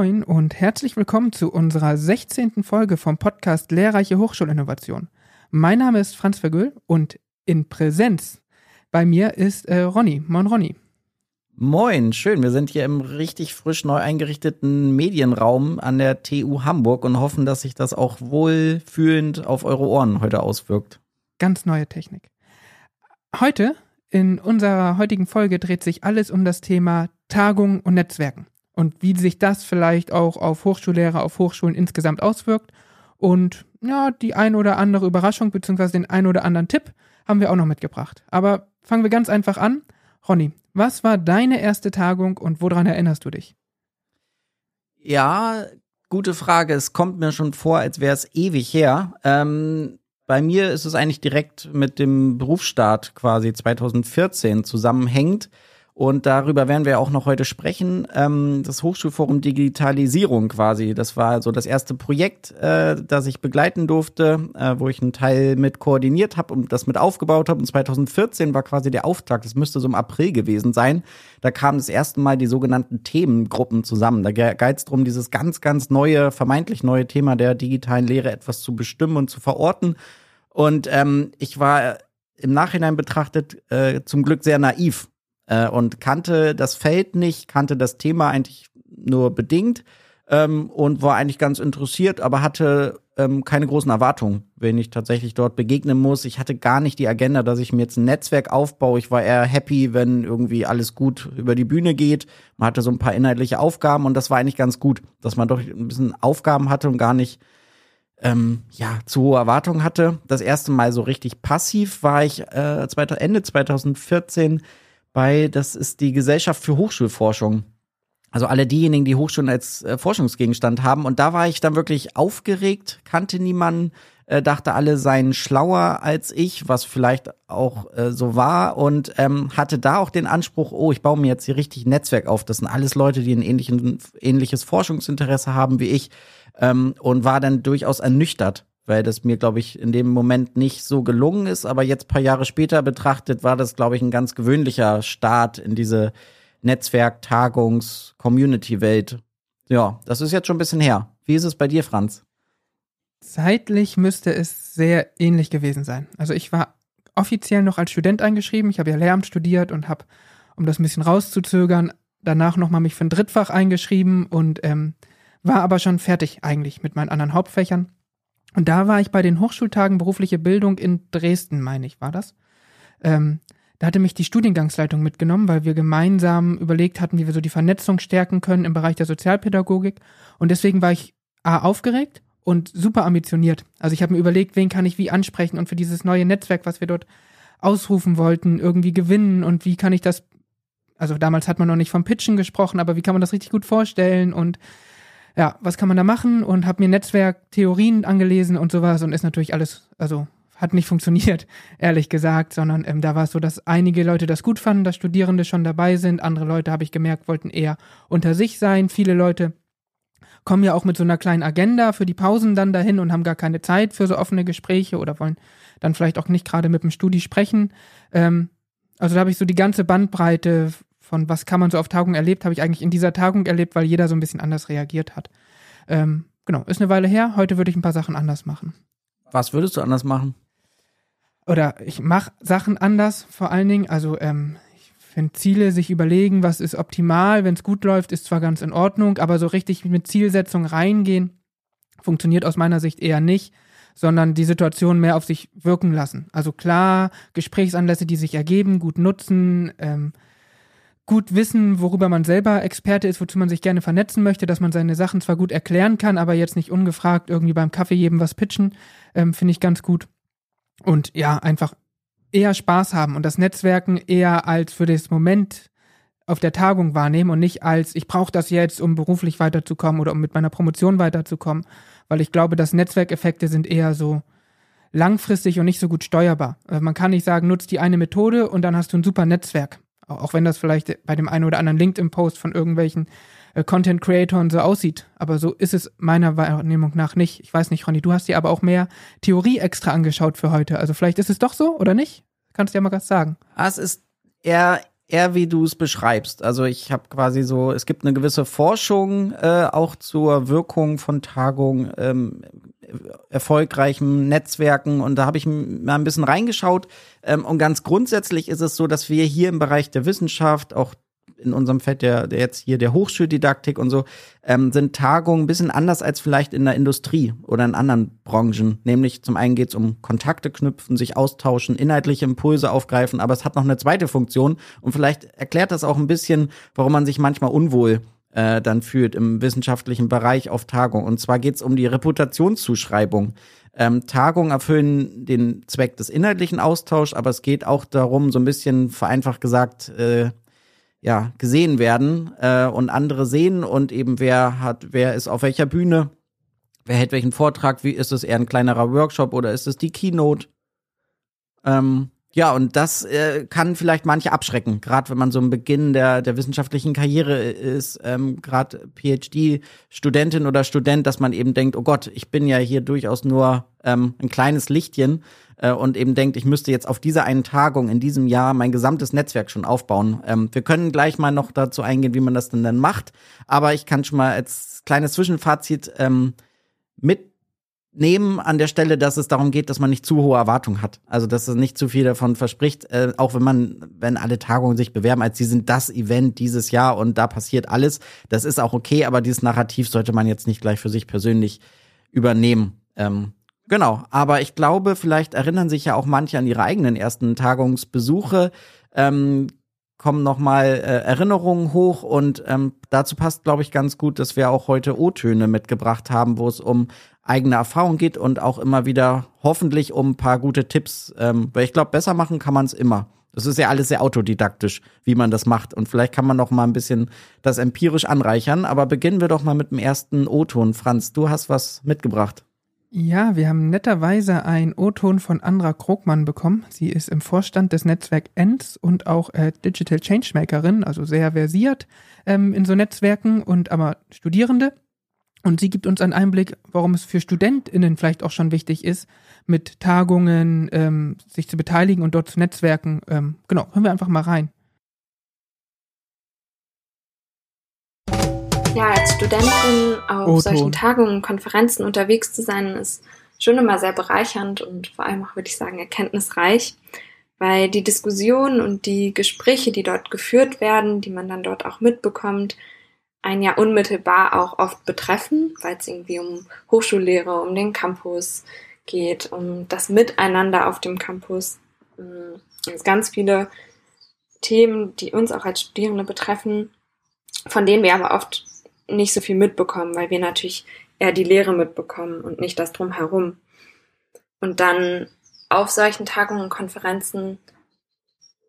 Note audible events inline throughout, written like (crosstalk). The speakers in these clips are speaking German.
Moin und herzlich willkommen zu unserer 16. Folge vom Podcast Lehrreiche Hochschulinnovation. Mein Name ist Franz Vergüll und in Präsenz bei mir ist äh, Ronny. Moin Ronny. Moin, schön. Wir sind hier im richtig frisch neu eingerichteten Medienraum an der TU Hamburg und hoffen, dass sich das auch wohlfühlend auf eure Ohren heute auswirkt. Ganz neue Technik. Heute, in unserer heutigen Folge, dreht sich alles um das Thema Tagung und Netzwerken und wie sich das vielleicht auch auf Hochschullehrer, auf Hochschulen insgesamt auswirkt. Und ja, die ein oder andere Überraschung beziehungsweise den ein oder anderen Tipp haben wir auch noch mitgebracht. Aber fangen wir ganz einfach an. Ronny, was war deine erste Tagung und woran erinnerst du dich? Ja, gute Frage. Es kommt mir schon vor, als wäre es ewig her. Ähm, bei mir ist es eigentlich direkt mit dem Berufsstart quasi 2014 zusammenhängend. Und darüber werden wir auch noch heute sprechen. Ähm, das Hochschulforum Digitalisierung quasi. Das war so das erste Projekt, äh, das ich begleiten durfte, äh, wo ich einen Teil mit koordiniert habe und das mit aufgebaut habe. Und 2014 war quasi der Auftakt. Das müsste so im April gewesen sein. Da kamen das erste Mal die sogenannten Themengruppen zusammen. Da geht es darum, dieses ganz, ganz neue, vermeintlich neue Thema der digitalen Lehre etwas zu bestimmen und zu verorten. Und ähm, ich war im Nachhinein betrachtet äh, zum Glück sehr naiv äh, und kannte das Feld nicht, kannte das Thema eigentlich nur bedingt ähm, und war eigentlich ganz interessiert, aber hatte ähm, keine großen Erwartungen, wenn ich tatsächlich dort begegnen muss. Ich hatte gar nicht die Agenda, dass ich mir jetzt ein Netzwerk aufbaue. Ich war eher happy, wenn irgendwie alles gut über die Bühne geht. Man hatte so ein paar inhaltliche Aufgaben und das war eigentlich ganz gut, dass man doch ein bisschen Aufgaben hatte und gar nicht ähm, ja, zu hohe Erwartungen hatte. Das erste Mal so richtig passiv war ich äh, Ende 2014 bei, das ist die Gesellschaft für Hochschulforschung. Also alle diejenigen, die Hochschulen als äh, Forschungsgegenstand haben. Und da war ich dann wirklich aufgeregt, kannte niemanden, äh, dachte, alle seien schlauer als ich, was vielleicht auch äh, so war. Und ähm, hatte da auch den Anspruch, oh, ich baue mir jetzt hier richtig ein Netzwerk auf. Das sind alles Leute, die ein ähnlichen, ähnliches Forschungsinteresse haben wie ich. Ähm, und war dann durchaus ernüchtert weil das mir, glaube ich, in dem Moment nicht so gelungen ist. Aber jetzt paar Jahre später betrachtet, war das, glaube ich, ein ganz gewöhnlicher Start in diese Netzwerk-, Tagungs-, Community-Welt. Ja, das ist jetzt schon ein bisschen her. Wie ist es bei dir, Franz? Zeitlich müsste es sehr ähnlich gewesen sein. Also ich war offiziell noch als Student eingeschrieben. Ich habe ja Lehramt studiert und habe, um das ein bisschen rauszuzögern, danach nochmal mich für ein Drittfach eingeschrieben und ähm, war aber schon fertig eigentlich mit meinen anderen Hauptfächern. Und da war ich bei den Hochschultagen berufliche Bildung in Dresden, meine ich, war das. Ähm, da hatte mich die Studiengangsleitung mitgenommen, weil wir gemeinsam überlegt hatten, wie wir so die Vernetzung stärken können im Bereich der Sozialpädagogik. Und deswegen war ich A, aufgeregt und super ambitioniert. Also ich habe mir überlegt, wen kann ich wie ansprechen und für dieses neue Netzwerk, was wir dort ausrufen wollten, irgendwie gewinnen und wie kann ich das, also damals hat man noch nicht vom Pitchen gesprochen, aber wie kann man das richtig gut vorstellen und ja, was kann man da machen? Und habe mir Netzwerktheorien angelesen und sowas und ist natürlich alles, also hat nicht funktioniert, (laughs) ehrlich gesagt, sondern ähm, da war es so, dass einige Leute das gut fanden, dass Studierende schon dabei sind, andere Leute, habe ich gemerkt, wollten eher unter sich sein, viele Leute kommen ja auch mit so einer kleinen Agenda für die Pausen dann dahin und haben gar keine Zeit für so offene Gespräche oder wollen dann vielleicht auch nicht gerade mit dem Studi sprechen. Ähm, also da habe ich so die ganze Bandbreite von was kann man so auf Tagung erlebt, habe ich eigentlich in dieser Tagung erlebt, weil jeder so ein bisschen anders reagiert hat. Ähm, genau, ist eine Weile her. Heute würde ich ein paar Sachen anders machen. Was würdest du anders machen? Oder ich mache Sachen anders, vor allen Dingen. Also ähm, ich finde Ziele, sich überlegen, was ist optimal, wenn es gut läuft, ist zwar ganz in Ordnung, aber so richtig mit Zielsetzung reingehen, funktioniert aus meiner Sicht eher nicht sondern die Situation mehr auf sich wirken lassen. Also klar, Gesprächsanlässe, die sich ergeben, gut nutzen, ähm, gut wissen, worüber man selber Experte ist, wozu man sich gerne vernetzen möchte, dass man seine Sachen zwar gut erklären kann, aber jetzt nicht ungefragt irgendwie beim Kaffee jedem was pitchen, ähm, finde ich ganz gut. Und ja, einfach eher Spaß haben und das Netzwerken eher als für das Moment auf der Tagung wahrnehmen und nicht als ich brauche das jetzt, um beruflich weiterzukommen oder um mit meiner Promotion weiterzukommen, weil ich glaube, dass Netzwerkeffekte sind eher so langfristig und nicht so gut steuerbar. Also man kann nicht sagen, nutzt die eine Methode und dann hast du ein super Netzwerk. Auch wenn das vielleicht bei dem einen oder anderen LinkedIn-Post von irgendwelchen äh, Content-Creatoren so aussieht. Aber so ist es meiner Wahrnehmung nach nicht. Ich weiß nicht, Ronny, du hast dir aber auch mehr Theorie extra angeschaut für heute. Also vielleicht ist es doch so oder nicht? Kannst du ja mal was sagen. Ah, es ist eher eher wie du es beschreibst. Also ich habe quasi so, es gibt eine gewisse Forschung äh, auch zur Wirkung von Tagungen, ähm, erfolgreichen Netzwerken und da habe ich mal ein bisschen reingeschaut. Ähm, und ganz grundsätzlich ist es so, dass wir hier im Bereich der Wissenschaft, auch in unserem Feld der, der jetzt hier der Hochschuldidaktik und so, ähm, sind Tagungen ein bisschen anders als vielleicht in der Industrie oder in anderen Branchen. Nämlich zum einen geht es um Kontakte knüpfen, sich austauschen, inhaltliche Impulse aufgreifen, aber es hat noch eine zweite Funktion und vielleicht erklärt das auch ein bisschen, warum man sich manchmal unwohl äh, dann fühlt im wissenschaftlichen Bereich auf Tagung. Und zwar geht es um die Reputationszuschreibung. Ähm, Tagungen erfüllen den Zweck des inhaltlichen Austauschs, aber es geht auch darum, so ein bisschen vereinfacht gesagt, äh, ja, gesehen werden äh, und andere sehen und eben wer hat, wer ist auf welcher Bühne, wer hält welchen Vortrag, wie ist es eher ein kleinerer Workshop oder ist es die Keynote? Ähm, ja, und das äh, kann vielleicht manche abschrecken, gerade wenn man so im Beginn der, der wissenschaftlichen Karriere ist, ähm, gerade PhD-Studentin oder Student, dass man eben denkt, oh Gott, ich bin ja hier durchaus nur ähm, ein kleines Lichtchen äh, und eben denkt, ich müsste jetzt auf dieser einen Tagung in diesem Jahr mein gesamtes Netzwerk schon aufbauen. Ähm, wir können gleich mal noch dazu eingehen, wie man das denn dann macht, aber ich kann schon mal als kleines Zwischenfazit ähm, mit nehmen an der Stelle, dass es darum geht, dass man nicht zu hohe Erwartungen hat. Also dass es nicht zu viel davon verspricht, äh, auch wenn man, wenn alle Tagungen sich bewerben, als sie sind das Event dieses Jahr und da passiert alles, das ist auch okay, aber dieses Narrativ sollte man jetzt nicht gleich für sich persönlich übernehmen. Ähm, genau, aber ich glaube, vielleicht erinnern sich ja auch manche an ihre eigenen ersten Tagungsbesuche. Ähm, kommen nochmal äh, Erinnerungen hoch und ähm, dazu passt, glaube ich, ganz gut, dass wir auch heute O-Töne mitgebracht haben, wo es um eigene Erfahrung geht und auch immer wieder hoffentlich um ein paar gute Tipps. Ähm, weil ich glaube, besser machen kann man es immer. Das ist ja alles sehr autodidaktisch, wie man das macht. Und vielleicht kann man noch mal ein bisschen das empirisch anreichern. Aber beginnen wir doch mal mit dem ersten O-Ton. Franz, du hast was mitgebracht. Ja, wir haben netterweise ein O-Ton von Andra Krogmann bekommen. Sie ist im Vorstand des Netzwerk ENDS und auch äh, Digital Changemakerin, also sehr versiert ähm, in so Netzwerken und aber Studierende. Und sie gibt uns einen Einblick, warum es für StudentInnen vielleicht auch schon wichtig ist, mit Tagungen ähm, sich zu beteiligen und dort zu netzwerken. Ähm, genau, hören wir einfach mal rein. Ja, als Studentin auf oh, solchen Tagungen, Konferenzen unterwegs zu sein, ist schon immer sehr bereichernd und vor allem auch, würde ich sagen, erkenntnisreich, weil die Diskussionen und die Gespräche, die dort geführt werden, die man dann dort auch mitbekommt, einen ja unmittelbar auch oft betreffen, weil es irgendwie um Hochschullehre, um den Campus geht, um das Miteinander auf dem Campus. Es ganz viele Themen, die uns auch als Studierende betreffen, von denen wir aber oft nicht so viel mitbekommen, weil wir natürlich eher die Lehre mitbekommen und nicht das drumherum. Und dann auf solchen Tagungen und Konferenzen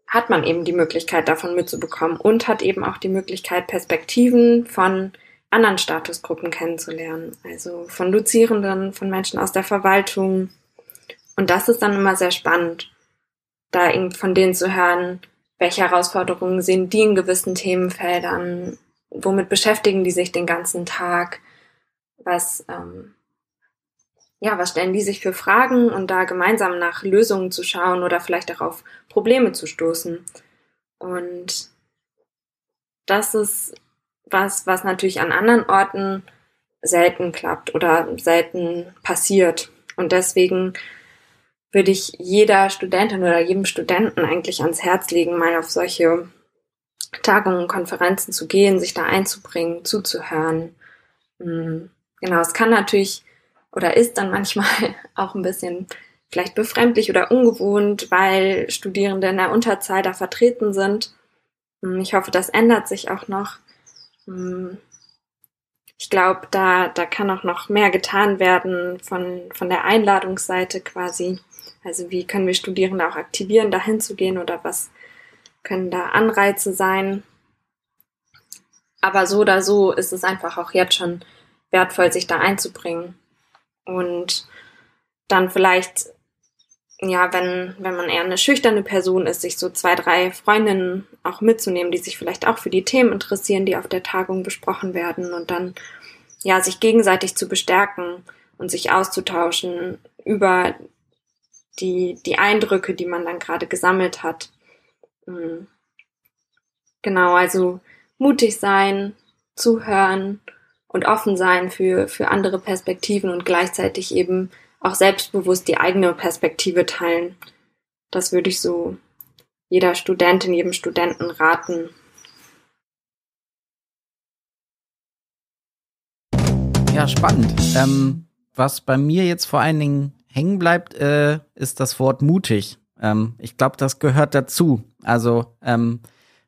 hat man eben die Möglichkeit, davon mitzubekommen und hat eben auch die Möglichkeit, Perspektiven von anderen Statusgruppen kennenzulernen. Also von Dozierenden, von Menschen aus der Verwaltung. Und das ist dann immer sehr spannend, da eben von denen zu hören, welche Herausforderungen sehen die in gewissen Themenfeldern, womit beschäftigen die sich den ganzen Tag, was ähm, ja, was stellen die sich für Fragen und da gemeinsam nach Lösungen zu schauen oder vielleicht auch auf Probleme zu stoßen. Und das ist was, was natürlich an anderen Orten selten klappt oder selten passiert. Und deswegen würde ich jeder Studentin oder jedem Studenten eigentlich ans Herz legen, mal auf solche Tagungen, Konferenzen zu gehen, sich da einzubringen, zuzuhören. Hm, genau, es kann natürlich oder ist dann manchmal (laughs) auch ein bisschen vielleicht befremdlich oder ungewohnt, weil Studierende in der Unterzahl da vertreten sind. Hm, ich hoffe, das ändert sich auch noch. Hm, ich glaube, da, da kann auch noch mehr getan werden von, von der Einladungsseite quasi. Also wie können wir Studierende auch aktivieren, da hinzugehen oder was können da Anreize sein. Aber so oder so ist es einfach auch jetzt schon wertvoll, sich da einzubringen. Und dann vielleicht, ja, wenn, wenn man eher eine schüchterne Person ist, sich so zwei, drei Freundinnen auch mitzunehmen, die sich vielleicht auch für die Themen interessieren, die auf der Tagung besprochen werden und dann, ja, sich gegenseitig zu bestärken und sich auszutauschen über die, die Eindrücke, die man dann gerade gesammelt hat. Hm. Genau, also mutig sein, zuhören und offen sein für, für andere Perspektiven und gleichzeitig eben auch selbstbewusst die eigene Perspektive teilen. Das würde ich so jeder Studentin, jedem Studenten raten. Ja, spannend. Ähm, was bei mir jetzt vor allen Dingen hängen bleibt, äh, ist das Wort mutig. Ähm, ich glaube, das gehört dazu. Also ähm,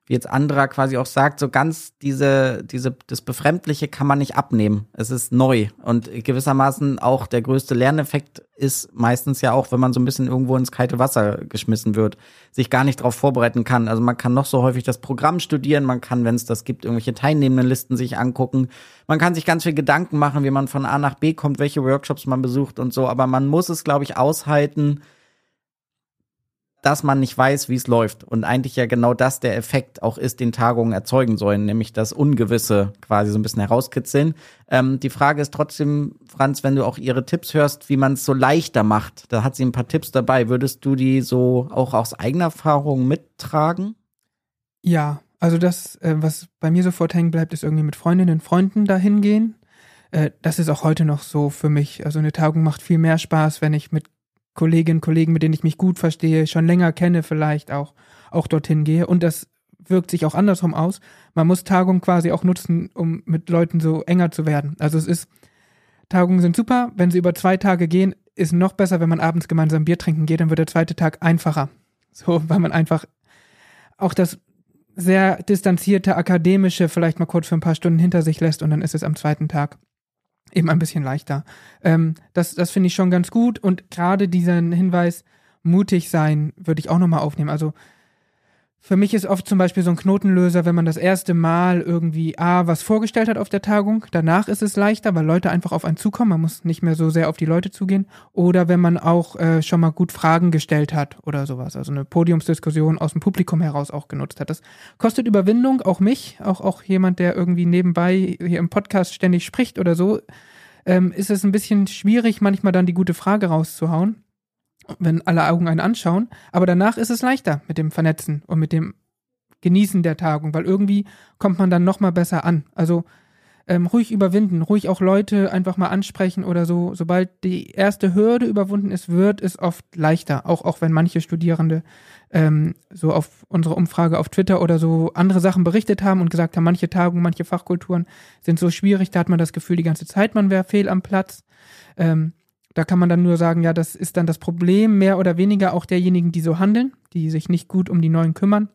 wie jetzt Andra quasi auch sagt, so ganz diese, diese, das Befremdliche kann man nicht abnehmen. Es ist neu. Und gewissermaßen auch der größte Lerneffekt ist meistens ja auch, wenn man so ein bisschen irgendwo ins kalte Wasser geschmissen wird, sich gar nicht darauf vorbereiten kann. Also man kann noch so häufig das Programm studieren, man kann, wenn es das gibt, irgendwelche teilnehmenden Listen sich angucken. Man kann sich ganz viel Gedanken machen, wie man von A nach B kommt, welche Workshops man besucht und so. Aber man muss es, glaube ich, aushalten, dass man nicht weiß, wie es läuft. Und eigentlich ja genau das der Effekt auch ist, den Tagungen erzeugen sollen, nämlich das Ungewisse quasi so ein bisschen herauskitzeln. Ähm, die Frage ist trotzdem, Franz, wenn du auch ihre Tipps hörst, wie man es so leichter macht. Da hat sie ein paar Tipps dabei. Würdest du die so auch aus eigener Erfahrung mittragen? Ja, also das, äh, was bei mir sofort hängen bleibt, ist irgendwie mit Freundinnen und Freunden dahin gehen. Äh, das ist auch heute noch so für mich. Also eine Tagung macht viel mehr Spaß, wenn ich mit Kolleginnen, Kollegen, mit denen ich mich gut verstehe, schon länger kenne, vielleicht auch, auch dorthin gehe. Und das wirkt sich auch andersrum aus. Man muss Tagungen quasi auch nutzen, um mit Leuten so enger zu werden. Also es ist, Tagungen sind super. Wenn sie über zwei Tage gehen, ist noch besser, wenn man abends gemeinsam Bier trinken geht, dann wird der zweite Tag einfacher. So, weil man einfach auch das sehr distanzierte akademische vielleicht mal kurz für ein paar Stunden hinter sich lässt und dann ist es am zweiten Tag eben ein bisschen leichter. Ähm, das das finde ich schon ganz gut und gerade diesen Hinweis, mutig sein, würde ich auch nochmal aufnehmen. Also für mich ist oft zum Beispiel so ein Knotenlöser, wenn man das erste Mal irgendwie A, was vorgestellt hat auf der Tagung. Danach ist es leichter, weil Leute einfach auf einen zukommen. Man muss nicht mehr so sehr auf die Leute zugehen. Oder wenn man auch äh, schon mal gut Fragen gestellt hat oder sowas. Also eine Podiumsdiskussion aus dem Publikum heraus auch genutzt hat. Das kostet Überwindung, auch mich, auch, auch jemand, der irgendwie nebenbei hier im Podcast ständig spricht oder so. Ähm, ist es ein bisschen schwierig, manchmal dann die gute Frage rauszuhauen wenn alle Augen einen anschauen. Aber danach ist es leichter mit dem Vernetzen und mit dem Genießen der Tagung, weil irgendwie kommt man dann noch mal besser an. Also ähm, ruhig überwinden, ruhig auch Leute einfach mal ansprechen oder so. Sobald die erste Hürde überwunden ist, wird es oft leichter. Auch, auch wenn manche Studierende ähm, so auf unsere Umfrage auf Twitter oder so andere Sachen berichtet haben und gesagt haben, manche Tagungen, manche Fachkulturen sind so schwierig, da hat man das Gefühl die ganze Zeit, man wäre fehl am Platz. Ähm, da kann man dann nur sagen, ja, das ist dann das Problem mehr oder weniger auch derjenigen, die so handeln, die sich nicht gut um die Neuen kümmern.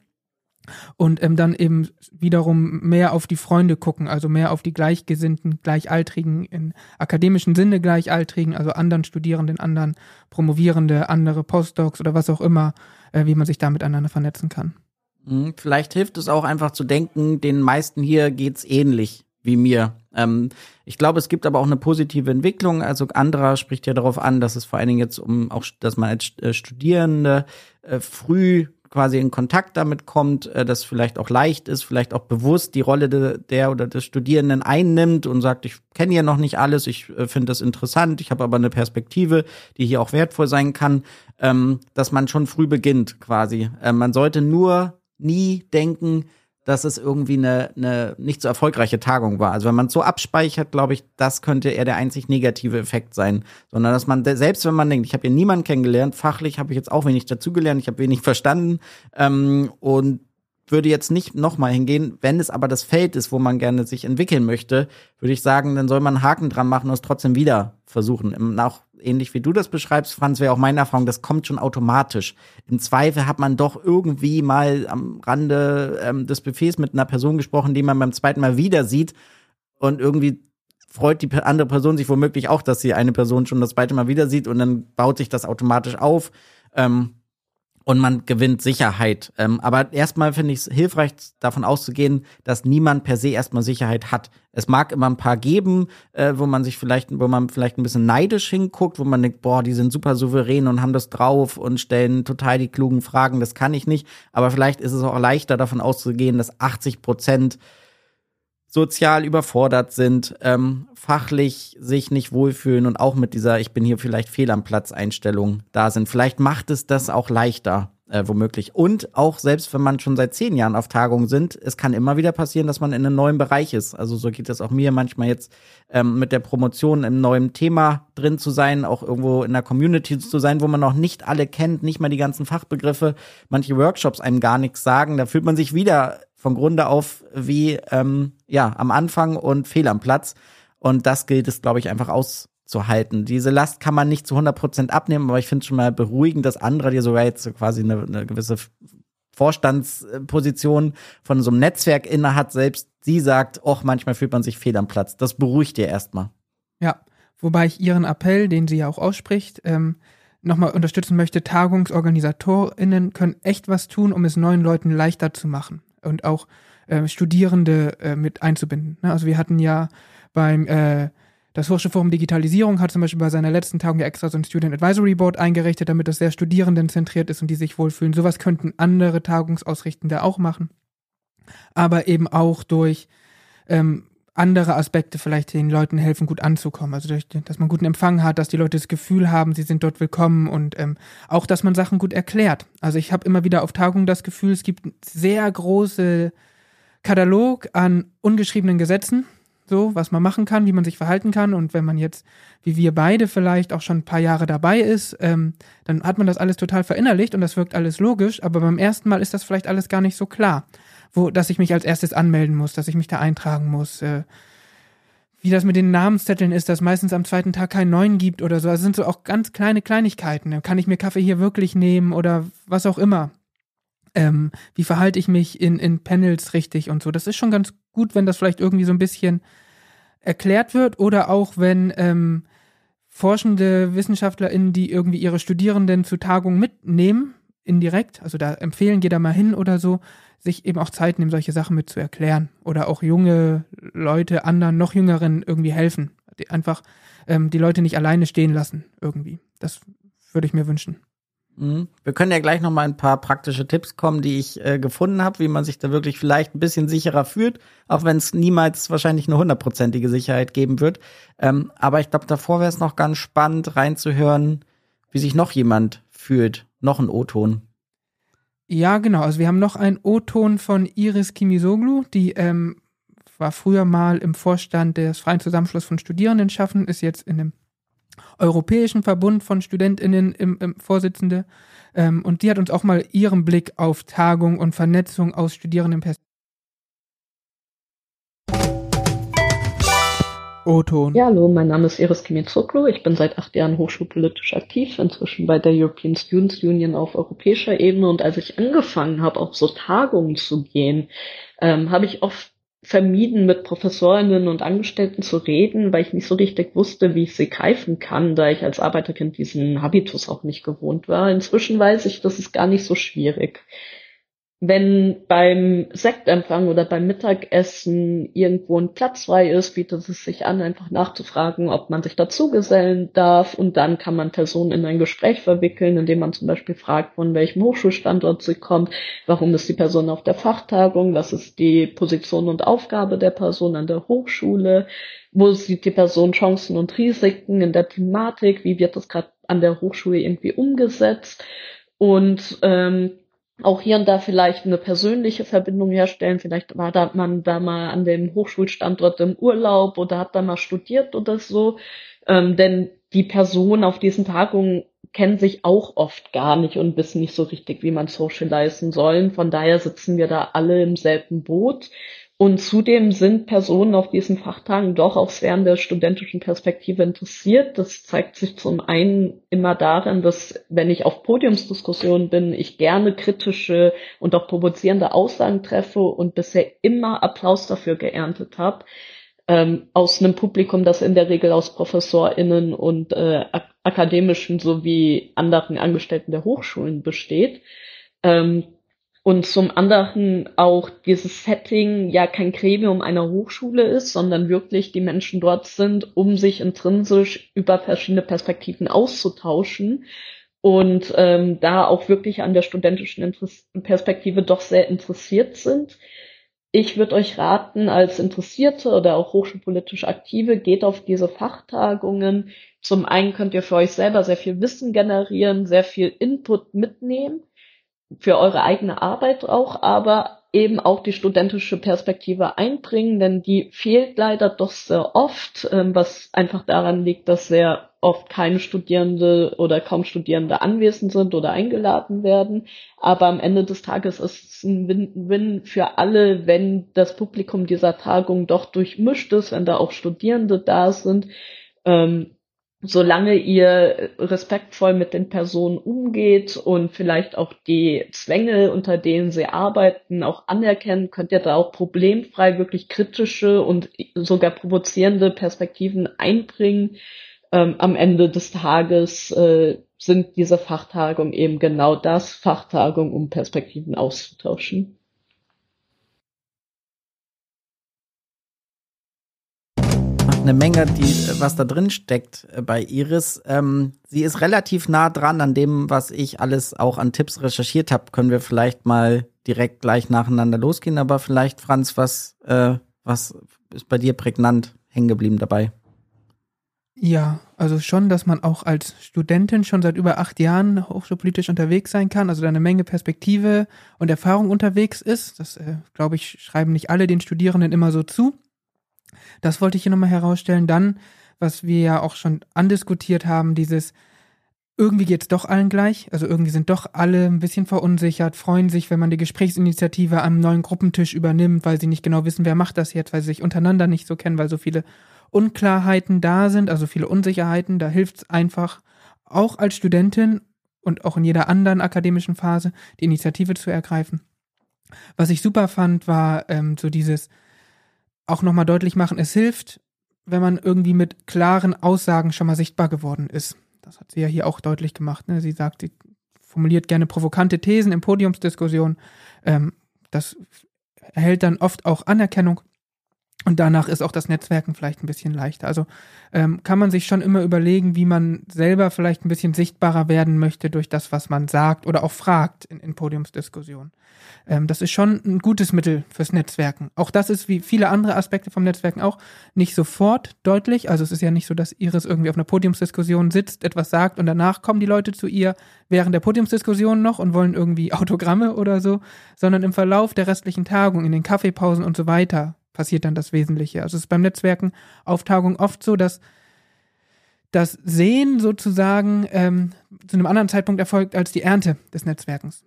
Und ähm, dann eben wiederum mehr auf die Freunde gucken, also mehr auf die Gleichgesinnten, Gleichaltrigen, in akademischen Sinne Gleichaltrigen, also anderen Studierenden, anderen Promovierende, andere Postdocs oder was auch immer, äh, wie man sich da miteinander vernetzen kann. Hm, vielleicht hilft es auch einfach zu denken, den meisten hier geht's ähnlich wie mir. Ähm, ich glaube, es gibt aber auch eine positive Entwicklung. Also Andra spricht ja darauf an, dass es vor allen Dingen jetzt um auch, dass man als äh, Studierende äh, früh quasi in Kontakt damit kommt, äh, dass vielleicht auch leicht ist, vielleicht auch bewusst die Rolle de, der oder des Studierenden einnimmt und sagt, ich kenne ja noch nicht alles, ich äh, finde das interessant, ich habe aber eine Perspektive, die hier auch wertvoll sein kann, ähm, dass man schon früh beginnt quasi. Äh, man sollte nur nie denken, dass es irgendwie eine, eine nicht so erfolgreiche Tagung war. Also wenn man es so abspeichert, glaube ich, das könnte eher der einzig negative Effekt sein. Sondern dass man, selbst wenn man denkt, ich habe hier niemanden kennengelernt, fachlich habe ich jetzt auch wenig dazugelernt, ich habe wenig verstanden ähm, und würde jetzt nicht nochmal hingehen. Wenn es aber das Feld ist, wo man gerne sich entwickeln möchte, würde ich sagen, dann soll man einen Haken dran machen und es trotzdem wieder versuchen. Auch ähnlich wie du das beschreibst, Franz, wäre auch meine Erfahrung, das kommt schon automatisch. Im Zweifel hat man doch irgendwie mal am Rande ähm, des Buffets mit einer Person gesprochen, die man beim zweiten Mal wieder sieht und irgendwie freut die andere Person sich womöglich auch, dass sie eine Person schon das zweite Mal wieder sieht und dann baut sich das automatisch auf. Ähm, und man gewinnt Sicherheit. Ähm, aber erstmal finde ich es hilfreich, davon auszugehen, dass niemand per se erstmal Sicherheit hat. Es mag immer ein paar geben, äh, wo man sich vielleicht, wo man vielleicht ein bisschen neidisch hinguckt, wo man denkt, boah, die sind super souverän und haben das drauf und stellen total die klugen Fragen, das kann ich nicht. Aber vielleicht ist es auch leichter davon auszugehen, dass 80 Prozent sozial überfordert sind, ähm, fachlich sich nicht wohlfühlen und auch mit dieser Ich bin hier vielleicht fehl am Platz Einstellung da sind. Vielleicht macht es das auch leichter, äh, womöglich. Und auch selbst wenn man schon seit zehn Jahren auf Tagungen sind, es kann immer wieder passieren, dass man in einem neuen Bereich ist. Also so geht es auch mir manchmal jetzt ähm, mit der Promotion im neuen Thema drin zu sein, auch irgendwo in der Community zu sein, wo man noch nicht alle kennt, nicht mal die ganzen Fachbegriffe, manche Workshops einem gar nichts sagen. Da fühlt man sich wieder von Grunde auf wie ähm, ja am Anfang und fehl am Platz. Und das gilt es, glaube ich, einfach aus zu halten. Diese Last kann man nicht zu 100 Prozent abnehmen, aber ich finde es schon mal beruhigend, dass andere dir sogar jetzt quasi eine, eine gewisse Vorstandsposition von so einem Netzwerk inne hat, selbst sie sagt, och, manchmal fühlt man sich fehl am Platz. Das beruhigt dir erstmal. Ja, wobei ich ihren Appell, den sie ja auch ausspricht, ähm, nochmal unterstützen möchte, TagungsorganisatorInnen können echt was tun, um es neuen Leuten leichter zu machen und auch äh, Studierende äh, mit einzubinden. Ne? Also wir hatten ja beim äh, das Hochschulforum Digitalisierung hat zum Beispiel bei seiner letzten Tagung ja extra so ein Student Advisory Board eingerichtet, damit das sehr studierendenzentriert ist und die sich wohlfühlen. Sowas könnten andere Tagungsausrichtende auch machen. Aber eben auch durch ähm, andere Aspekte vielleicht den Leuten helfen, gut anzukommen. Also durch, dass man guten Empfang hat, dass die Leute das Gefühl haben, sie sind dort willkommen und ähm, auch, dass man Sachen gut erklärt. Also ich habe immer wieder auf Tagungen das Gefühl, es gibt sehr große Katalog an ungeschriebenen Gesetzen, so, was man machen kann, wie man sich verhalten kann. Und wenn man jetzt, wie wir beide vielleicht auch schon ein paar Jahre dabei ist, ähm, dann hat man das alles total verinnerlicht und das wirkt alles logisch. Aber beim ersten Mal ist das vielleicht alles gar nicht so klar, wo, dass ich mich als erstes anmelden muss, dass ich mich da eintragen muss. Äh, wie das mit den Namenszetteln ist, dass meistens am zweiten Tag keinen neuen gibt oder so. Das sind so auch ganz kleine Kleinigkeiten. Kann ich mir Kaffee hier wirklich nehmen oder was auch immer. Ähm, wie verhalte ich mich in, in Panels richtig und so. Das ist schon ganz gut, wenn das vielleicht irgendwie so ein bisschen erklärt wird oder auch wenn ähm, forschende WissenschaftlerInnen, die irgendwie ihre Studierenden zu Tagungen mitnehmen, indirekt, also da empfehlen, geh da mal hin oder so, sich eben auch Zeit nehmen, solche Sachen mit zu erklären. Oder auch junge Leute, anderen, noch jüngeren irgendwie helfen. Die einfach ähm, die Leute nicht alleine stehen lassen, irgendwie. Das würde ich mir wünschen. Mhm. Wir können ja gleich noch mal ein paar praktische Tipps kommen, die ich äh, gefunden habe, wie man sich da wirklich vielleicht ein bisschen sicherer fühlt, auch wenn es niemals wahrscheinlich eine hundertprozentige Sicherheit geben wird. Ähm, aber ich glaube, davor wäre es noch ganz spannend reinzuhören, wie sich noch jemand fühlt. Noch ein O-Ton. Ja, genau. Also wir haben noch einen O-Ton von Iris Kimisoglu, die ähm, war früher mal im Vorstand des Freien Zusammenschluss von Studierenden schaffen, ist jetzt in dem Europäischen Verbund von StudentInnen im, im Vorsitzende. Ähm, und die hat uns auch mal ihren Blick auf Tagung und Vernetzung aus Studierendenperspektive. O-Ton. Ja, hallo, mein Name ist Iris Kimizoglu. Ich bin seit acht Jahren hochschulpolitisch aktiv, inzwischen bei der European Students Union auf europäischer Ebene. Und als ich angefangen habe, auf so Tagungen zu gehen, ähm, habe ich oft vermieden, mit Professorinnen und Angestellten zu reden, weil ich nicht so richtig wusste, wie ich sie greifen kann, da ich als Arbeiterkind diesen Habitus auch nicht gewohnt war. Inzwischen weiß ich, das ist gar nicht so schwierig wenn beim Sektempfang oder beim Mittagessen irgendwo ein Platz frei ist, bietet es sich an, einfach nachzufragen, ob man sich dazugesellen darf. Und dann kann man Personen in ein Gespräch verwickeln, indem man zum Beispiel fragt, von welchem Hochschulstandort sie kommt, warum ist die Person auf der Fachtagung, was ist die Position und Aufgabe der Person an der Hochschule, wo sieht die Person Chancen und Risiken in der Thematik, wie wird das gerade an der Hochschule irgendwie umgesetzt. Und ähm, auch hier und da vielleicht eine persönliche Verbindung herstellen. Vielleicht war da man da mal an dem Hochschulstandort im Urlaub oder hat da mal studiert oder so. Ähm, denn die Personen auf diesen Tagungen kennen sich auch oft gar nicht und wissen nicht so richtig, wie man socialisen sollen. Von daher sitzen wir da alle im selben Boot. Und zudem sind Personen auf diesen Fachtagen doch auch sehr an der studentischen Perspektive interessiert. Das zeigt sich zum einen immer darin, dass wenn ich auf Podiumsdiskussionen bin, ich gerne kritische und auch provozierende Aussagen treffe und bisher immer Applaus dafür geerntet habe. Ähm, aus einem Publikum, das in der Regel aus ProfessorInnen und äh, akademischen sowie anderen Angestellten der Hochschulen besteht. Ähm, und zum anderen auch dieses Setting ja kein Gremium einer Hochschule ist, sondern wirklich die Menschen dort sind, um sich intrinsisch über verschiedene Perspektiven auszutauschen und ähm, da auch wirklich an der studentischen Interess Perspektive doch sehr interessiert sind. ich würde euch raten, als Interessierte oder auch hochschulpolitisch Aktive, geht auf diese Fachtagungen. Zum einen könnt ihr für euch selber sehr viel Wissen generieren, sehr viel Input mitnehmen, für eure eigene Arbeit auch, aber eben auch die studentische Perspektive einbringen, denn die fehlt leider doch sehr oft, ähm, was einfach daran liegt, dass sehr oft keine Studierende oder kaum Studierende anwesend sind oder eingeladen werden. Aber am Ende des Tages ist es ein Win-Win für alle, wenn das Publikum dieser Tagung doch durchmischt ist, wenn da auch Studierende da sind. Ähm, solange ihr respektvoll mit den Personen umgeht und vielleicht auch die Zwänge, unter denen sie arbeiten, auch anerkennt, könnt ihr da auch problemfrei wirklich kritische und sogar provozierende Perspektiven einbringen. Ähm, am Ende des Tages äh, sind diese Fachtagungen eben genau das, Fachtagungen, um Perspektiven auszutauschen. Eine Menge, die, was da drin steckt äh, bei Iris. Ähm, sie ist relativ nah dran an dem, was ich alles auch an Tipps recherchiert habe. Können wir vielleicht mal direkt gleich nacheinander losgehen. Aber vielleicht, Franz, was, äh, was ist bei dir prägnant hängen geblieben dabei? Ja, also schon, dass man auch als Studentin schon seit über acht Jahren hochschulpolitisch unterwegs sein kann, also da eine Menge Perspektive und Erfahrung unterwegs ist. Das, äh, glaube ich, schreiben nicht alle den Studierenden immer so zu. Das wollte ich hier nochmal herausstellen. Dann, was wir ja auch schon andiskutiert haben, dieses irgendwie geht es doch allen gleich. Also irgendwie sind doch alle ein bisschen verunsichert, freuen sich, wenn man die Gesprächsinitiative am neuen Gruppentisch übernimmt, weil sie nicht genau wissen, wer macht das jetzt, weil sie sich untereinander nicht so kennen, weil so viele Unklarheiten da sind, also viele Unsicherheiten. Da hilft es einfach, auch als Studentin und auch in jeder anderen akademischen Phase die Initiative zu ergreifen. Was ich super fand, war ähm, so dieses, auch nochmal deutlich machen, es hilft, wenn man irgendwie mit klaren Aussagen schon mal sichtbar geworden ist. Das hat sie ja hier auch deutlich gemacht. Ne? Sie sagt, sie formuliert gerne provokante Thesen in Podiumsdiskussionen. Ähm, das erhält dann oft auch Anerkennung. Und danach ist auch das Netzwerken vielleicht ein bisschen leichter. Also ähm, kann man sich schon immer überlegen, wie man selber vielleicht ein bisschen sichtbarer werden möchte durch das, was man sagt oder auch fragt in, in Podiumsdiskussionen. Ähm, das ist schon ein gutes Mittel fürs Netzwerken. Auch das ist wie viele andere Aspekte vom Netzwerken auch nicht sofort deutlich. Also es ist ja nicht so, dass Iris irgendwie auf einer Podiumsdiskussion sitzt, etwas sagt und danach kommen die Leute zu ihr während der Podiumsdiskussion noch und wollen irgendwie (laughs) Autogramme oder so, sondern im Verlauf der restlichen Tagung, in den Kaffeepausen und so weiter passiert dann das Wesentliche. Also es ist beim Netzwerken auf Tagung oft so, dass das Sehen sozusagen ähm, zu einem anderen Zeitpunkt erfolgt als die Ernte des Netzwerkens.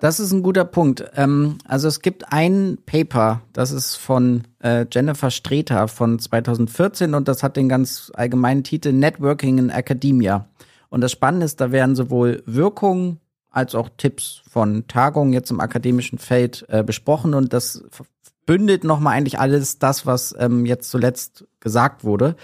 Das ist ein guter Punkt. Ähm, also es gibt ein Paper, das ist von äh, Jennifer Streter von 2014 und das hat den ganz allgemeinen Titel Networking in Academia. Und das Spannende ist, da werden sowohl Wirkungen als auch Tipps von Tagungen jetzt im akademischen Feld äh, besprochen und das bündelt nochmal eigentlich alles das, was ähm, jetzt zuletzt gesagt wurde.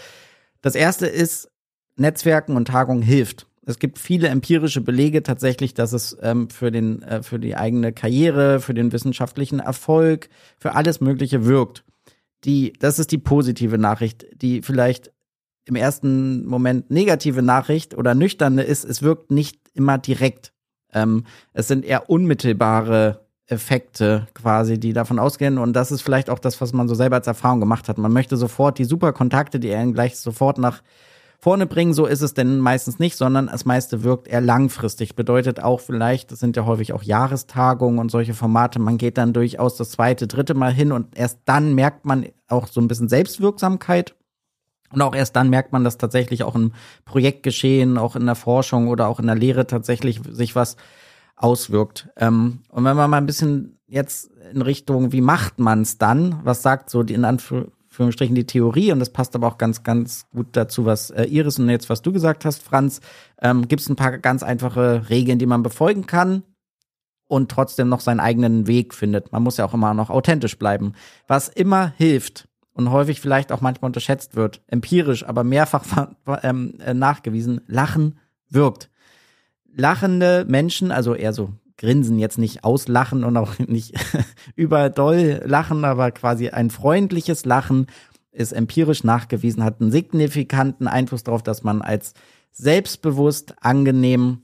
Das erste ist, Netzwerken und Tagungen hilft. Es gibt viele empirische Belege tatsächlich, dass es ähm, für, den, äh, für die eigene Karriere, für den wissenschaftlichen Erfolg, für alles Mögliche wirkt. Die, das ist die positive Nachricht, die vielleicht im ersten Moment negative Nachricht oder nüchterne ist, es wirkt nicht immer direkt. Ähm, es sind eher unmittelbare Effekte quasi, die davon ausgehen. Und das ist vielleicht auch das, was man so selber als Erfahrung gemacht hat. Man möchte sofort die super Kontakte, die einen gleich sofort nach vorne bringen. So ist es denn meistens nicht, sondern das meiste wirkt eher langfristig. Bedeutet auch vielleicht, das sind ja häufig auch Jahrestagungen und solche Formate. Man geht dann durchaus das zweite, dritte Mal hin und erst dann merkt man auch so ein bisschen Selbstwirksamkeit. Und auch erst dann merkt man, dass tatsächlich auch im Projektgeschehen, auch in der Forschung oder auch in der Lehre tatsächlich sich was auswirkt. Ähm, und wenn man mal ein bisschen jetzt in Richtung, wie macht man es dann? Was sagt so die in Anführungsstrichen die Theorie? Und das passt aber auch ganz, ganz gut dazu, was äh, Iris und jetzt, was du gesagt hast, Franz. Ähm, Gibt es ein paar ganz einfache Regeln, die man befolgen kann und trotzdem noch seinen eigenen Weg findet. Man muss ja auch immer noch authentisch bleiben. Was immer hilft, und häufig vielleicht auch manchmal unterschätzt wird, empirisch, aber mehrfach (laughs) ähm, äh, nachgewiesen, Lachen wirkt lachende Menschen, also eher so grinsen, jetzt nicht auslachen und auch (laughs) nicht (laughs) überdoll lachen, aber quasi ein freundliches Lachen ist empirisch nachgewiesen, hat einen signifikanten Einfluss darauf, dass man als selbstbewusst, angenehm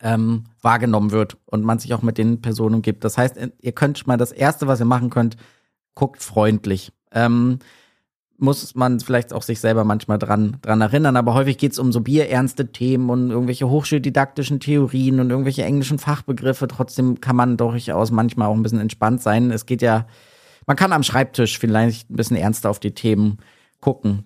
ähm, wahrgenommen wird und man sich auch mit den Personen umgibt. Das heißt, ihr könnt mal das Erste, was ihr machen könnt, guckt freundlich. Ähm, muss man vielleicht auch sich selber manchmal dran, dran erinnern, aber häufig geht es um so bierernste Themen und irgendwelche hochschuldidaktischen Theorien und irgendwelche englischen Fachbegriffe. Trotzdem kann man durchaus manchmal auch ein bisschen entspannt sein. Es geht ja, man kann am Schreibtisch vielleicht ein bisschen ernster auf die Themen gucken.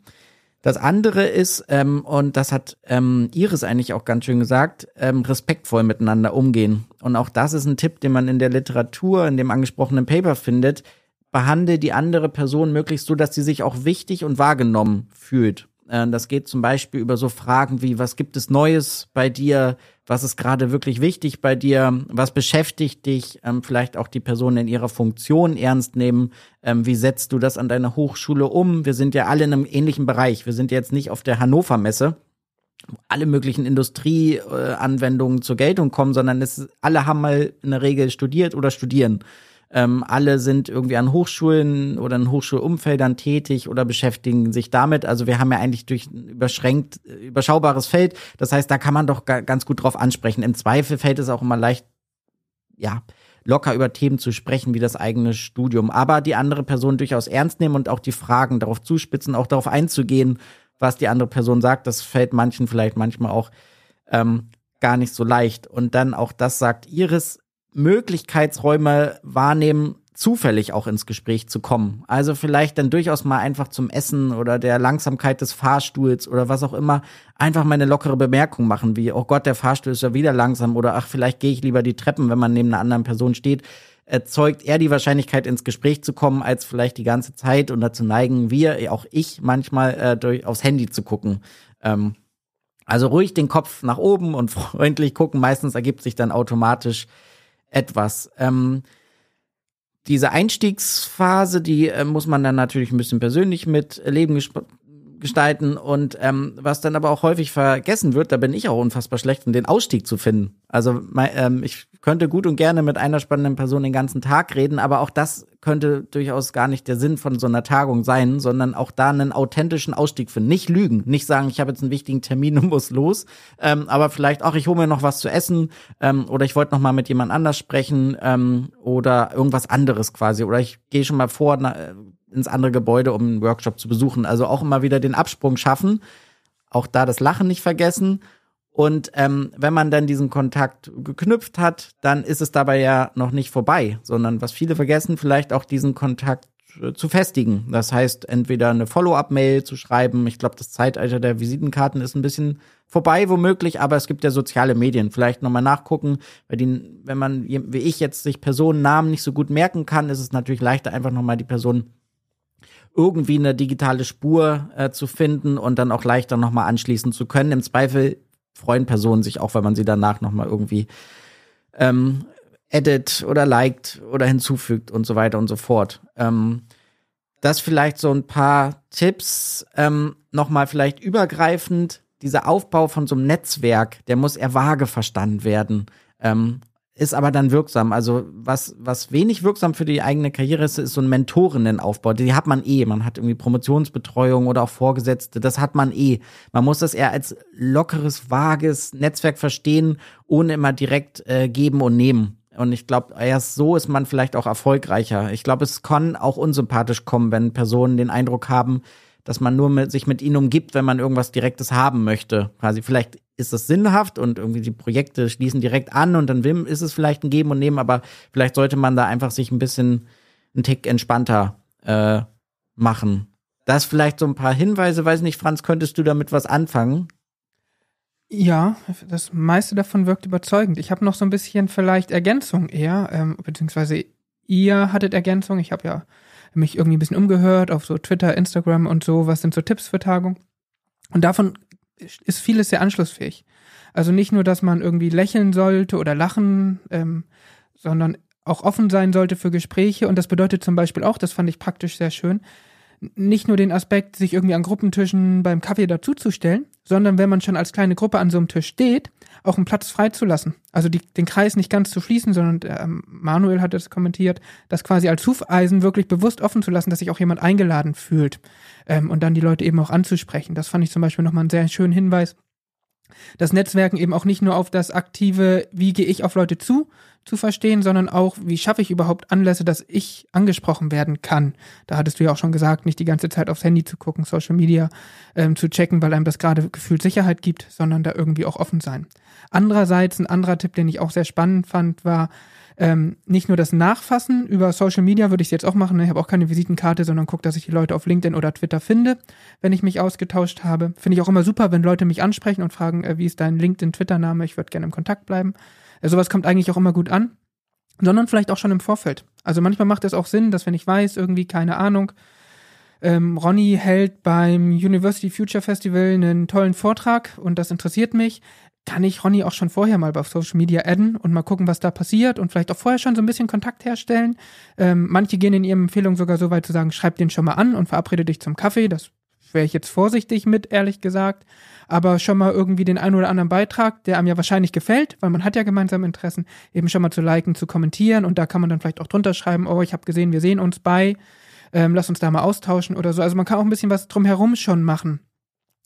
Das andere ist, ähm, und das hat ähm, Iris eigentlich auch ganz schön gesagt, ähm, respektvoll miteinander umgehen. Und auch das ist ein Tipp, den man in der Literatur, in dem angesprochenen Paper findet behandle die andere Person möglichst so, dass sie sich auch wichtig und wahrgenommen fühlt. Äh, das geht zum Beispiel über so Fragen wie, was gibt es Neues bei dir? Was ist gerade wirklich wichtig bei dir? Was beschäftigt dich? Ähm, vielleicht auch die Person in ihrer Funktion ernst nehmen. Ähm, wie setzt du das an deiner Hochschule um? Wir sind ja alle in einem ähnlichen Bereich. Wir sind jetzt nicht auf der Hannover Messe alle möglichen Industrieanwendungen zur Geltung kommen, sondern es, alle haben mal in der Regel studiert oder studieren. Ähm, alle sind irgendwie an Hochschulen oder in Hochschulumfeldern tätig oder beschäftigen sich damit. Also wir haben ja eigentlich durch ein überschränkt, überschaubares Feld. Das heißt, da kann man doch ganz gut drauf ansprechen. Im Zweifel fällt es auch immer leicht, ja, locker über Themen zu sprechen, wie das eigene Studium. Aber die andere Person durchaus ernst nehmen und auch die Fragen darauf zuspitzen, auch darauf einzugehen, was die andere Person sagt. Das fällt manchen vielleicht manchmal auch ähm, gar nicht so leicht. Und dann auch das sagt Iris, Möglichkeitsräume wahrnehmen, zufällig auch ins Gespräch zu kommen. Also vielleicht dann durchaus mal einfach zum Essen oder der Langsamkeit des Fahrstuhls oder was auch immer einfach mal eine lockere Bemerkung machen, wie, oh Gott, der Fahrstuhl ist ja wieder langsam oder ach, vielleicht gehe ich lieber die Treppen, wenn man neben einer anderen Person steht. Erzeugt eher die Wahrscheinlichkeit, ins Gespräch zu kommen, als vielleicht die ganze Zeit und dazu neigen wir, auch ich, manchmal äh, durch, aufs Handy zu gucken. Ähm, also ruhig den Kopf nach oben und (laughs) freundlich gucken. Meistens ergibt sich dann automatisch etwas. Ähm, diese Einstiegsphase, die äh, muss man dann natürlich ein bisschen persönlich mit Leben gestalten und ähm, was dann aber auch häufig vergessen wird, da bin ich auch unfassbar schlecht, um den Ausstieg zu finden. Also mein, ähm, ich könnte gut und gerne mit einer spannenden Person den ganzen Tag reden, aber auch das könnte durchaus gar nicht der Sinn von so einer Tagung sein, sondern auch da einen authentischen Ausstieg finden. Nicht lügen, nicht sagen, ich habe jetzt einen wichtigen Termin und muss los, ähm, aber vielleicht auch, ich hole mir noch was zu essen ähm, oder ich wollte noch mal mit jemand anders sprechen ähm, oder irgendwas anderes quasi oder ich gehe schon mal vor, na, ins andere Gebäude, um einen Workshop zu besuchen. Also auch immer wieder den Absprung schaffen, auch da das Lachen nicht vergessen. Und ähm, wenn man dann diesen Kontakt geknüpft hat, dann ist es dabei ja noch nicht vorbei, sondern was viele vergessen, vielleicht auch diesen Kontakt äh, zu festigen. Das heißt, entweder eine Follow-up-Mail zu schreiben. Ich glaube, das Zeitalter der Visitenkarten ist ein bisschen vorbei, womöglich, aber es gibt ja soziale Medien. Vielleicht nochmal nachgucken, weil die, wenn man, wie ich jetzt, sich Personennamen nicht so gut merken kann, ist es natürlich leichter, einfach nochmal die Person irgendwie eine digitale Spur äh, zu finden und dann auch leichter nochmal anschließen zu können. Im Zweifel freuen Personen sich auch, wenn man sie danach nochmal irgendwie ähm, edit oder liked oder hinzufügt und so weiter und so fort. Ähm, das vielleicht so ein paar Tipps, ähm, nochmal vielleicht übergreifend. Dieser Aufbau von so einem Netzwerk, der muss eher vage verstanden werden. Ähm, ist aber dann wirksam. Also was, was wenig wirksam für die eigene Karriere ist, ist so ein Mentorinnenaufbau. Die hat man eh. Man hat irgendwie Promotionsbetreuung oder auch Vorgesetzte. Das hat man eh. Man muss das eher als lockeres, vages Netzwerk verstehen, ohne immer direkt äh, geben und nehmen. Und ich glaube, erst so ist man vielleicht auch erfolgreicher. Ich glaube, es kann auch unsympathisch kommen, wenn Personen den Eindruck haben, dass man nur mit, sich mit ihnen umgibt, wenn man irgendwas Direktes haben möchte. Quasi vielleicht ist das sinnhaft und irgendwie die Projekte schließen direkt an und dann ist es vielleicht ein Geben und Nehmen, aber vielleicht sollte man da einfach sich ein bisschen einen Tick entspannter äh, machen. Das vielleicht so ein paar Hinweise, weiß nicht, Franz, könntest du damit was anfangen? Ja, das meiste davon wirkt überzeugend. Ich habe noch so ein bisschen vielleicht Ergänzung eher, ähm, beziehungsweise ihr hattet Ergänzung. Ich habe ja mich irgendwie ein bisschen umgehört auf so Twitter, Instagram und so, was sind so Tipps für Tagung. Und davon ist vieles sehr anschlussfähig. Also nicht nur, dass man irgendwie lächeln sollte oder lachen, ähm, sondern auch offen sein sollte für Gespräche. Und das bedeutet zum Beispiel auch, das fand ich praktisch sehr schön, nicht nur den Aspekt, sich irgendwie an Gruppentischen beim Kaffee dazuzustellen, sondern wenn man schon als kleine Gruppe an so einem Tisch steht, auch einen Platz freizulassen. Also die, den Kreis nicht ganz zu schließen, sondern äh, Manuel hat es kommentiert, das quasi als Hufeisen wirklich bewusst offen zu lassen, dass sich auch jemand eingeladen fühlt ähm, und dann die Leute eben auch anzusprechen. Das fand ich zum Beispiel nochmal einen sehr schönen Hinweis. Das Netzwerken eben auch nicht nur auf das aktive, wie gehe ich auf Leute zu, zu verstehen, sondern auch, wie schaffe ich überhaupt Anlässe, dass ich angesprochen werden kann. Da hattest du ja auch schon gesagt, nicht die ganze Zeit aufs Handy zu gucken, Social Media ähm, zu checken, weil einem das gerade gefühlt Sicherheit gibt, sondern da irgendwie auch offen sein. Andererseits, ein anderer Tipp, den ich auch sehr spannend fand, war, ähm, nicht nur das Nachfassen über Social Media würde ich jetzt auch machen. Ich habe auch keine Visitenkarte, sondern gucke, dass ich die Leute auf LinkedIn oder Twitter finde, wenn ich mich ausgetauscht habe. Finde ich auch immer super, wenn Leute mich ansprechen und fragen, äh, wie ist dein LinkedIn-Twitter-Name? Ich würde gerne im Kontakt bleiben. Äh, sowas kommt eigentlich auch immer gut an. Sondern vielleicht auch schon im Vorfeld. Also manchmal macht es auch Sinn, dass wenn ich weiß, irgendwie, keine Ahnung, ähm, Ronny hält beim University Future Festival einen tollen Vortrag und das interessiert mich, kann ich Ronny auch schon vorher mal auf Social Media adden und mal gucken, was da passiert und vielleicht auch vorher schon so ein bisschen Kontakt herstellen. Ähm, manche gehen in ihren Empfehlungen sogar so weit zu sagen, schreib den schon mal an und verabrede dich zum Kaffee. Das wäre ich jetzt vorsichtig mit, ehrlich gesagt. Aber schon mal irgendwie den einen oder anderen Beitrag, der einem ja wahrscheinlich gefällt, weil man hat ja gemeinsame Interessen, eben schon mal zu liken, zu kommentieren und da kann man dann vielleicht auch drunter schreiben, oh, ich habe gesehen, wir sehen uns bei, ähm, lass uns da mal austauschen oder so. Also man kann auch ein bisschen was drumherum schon machen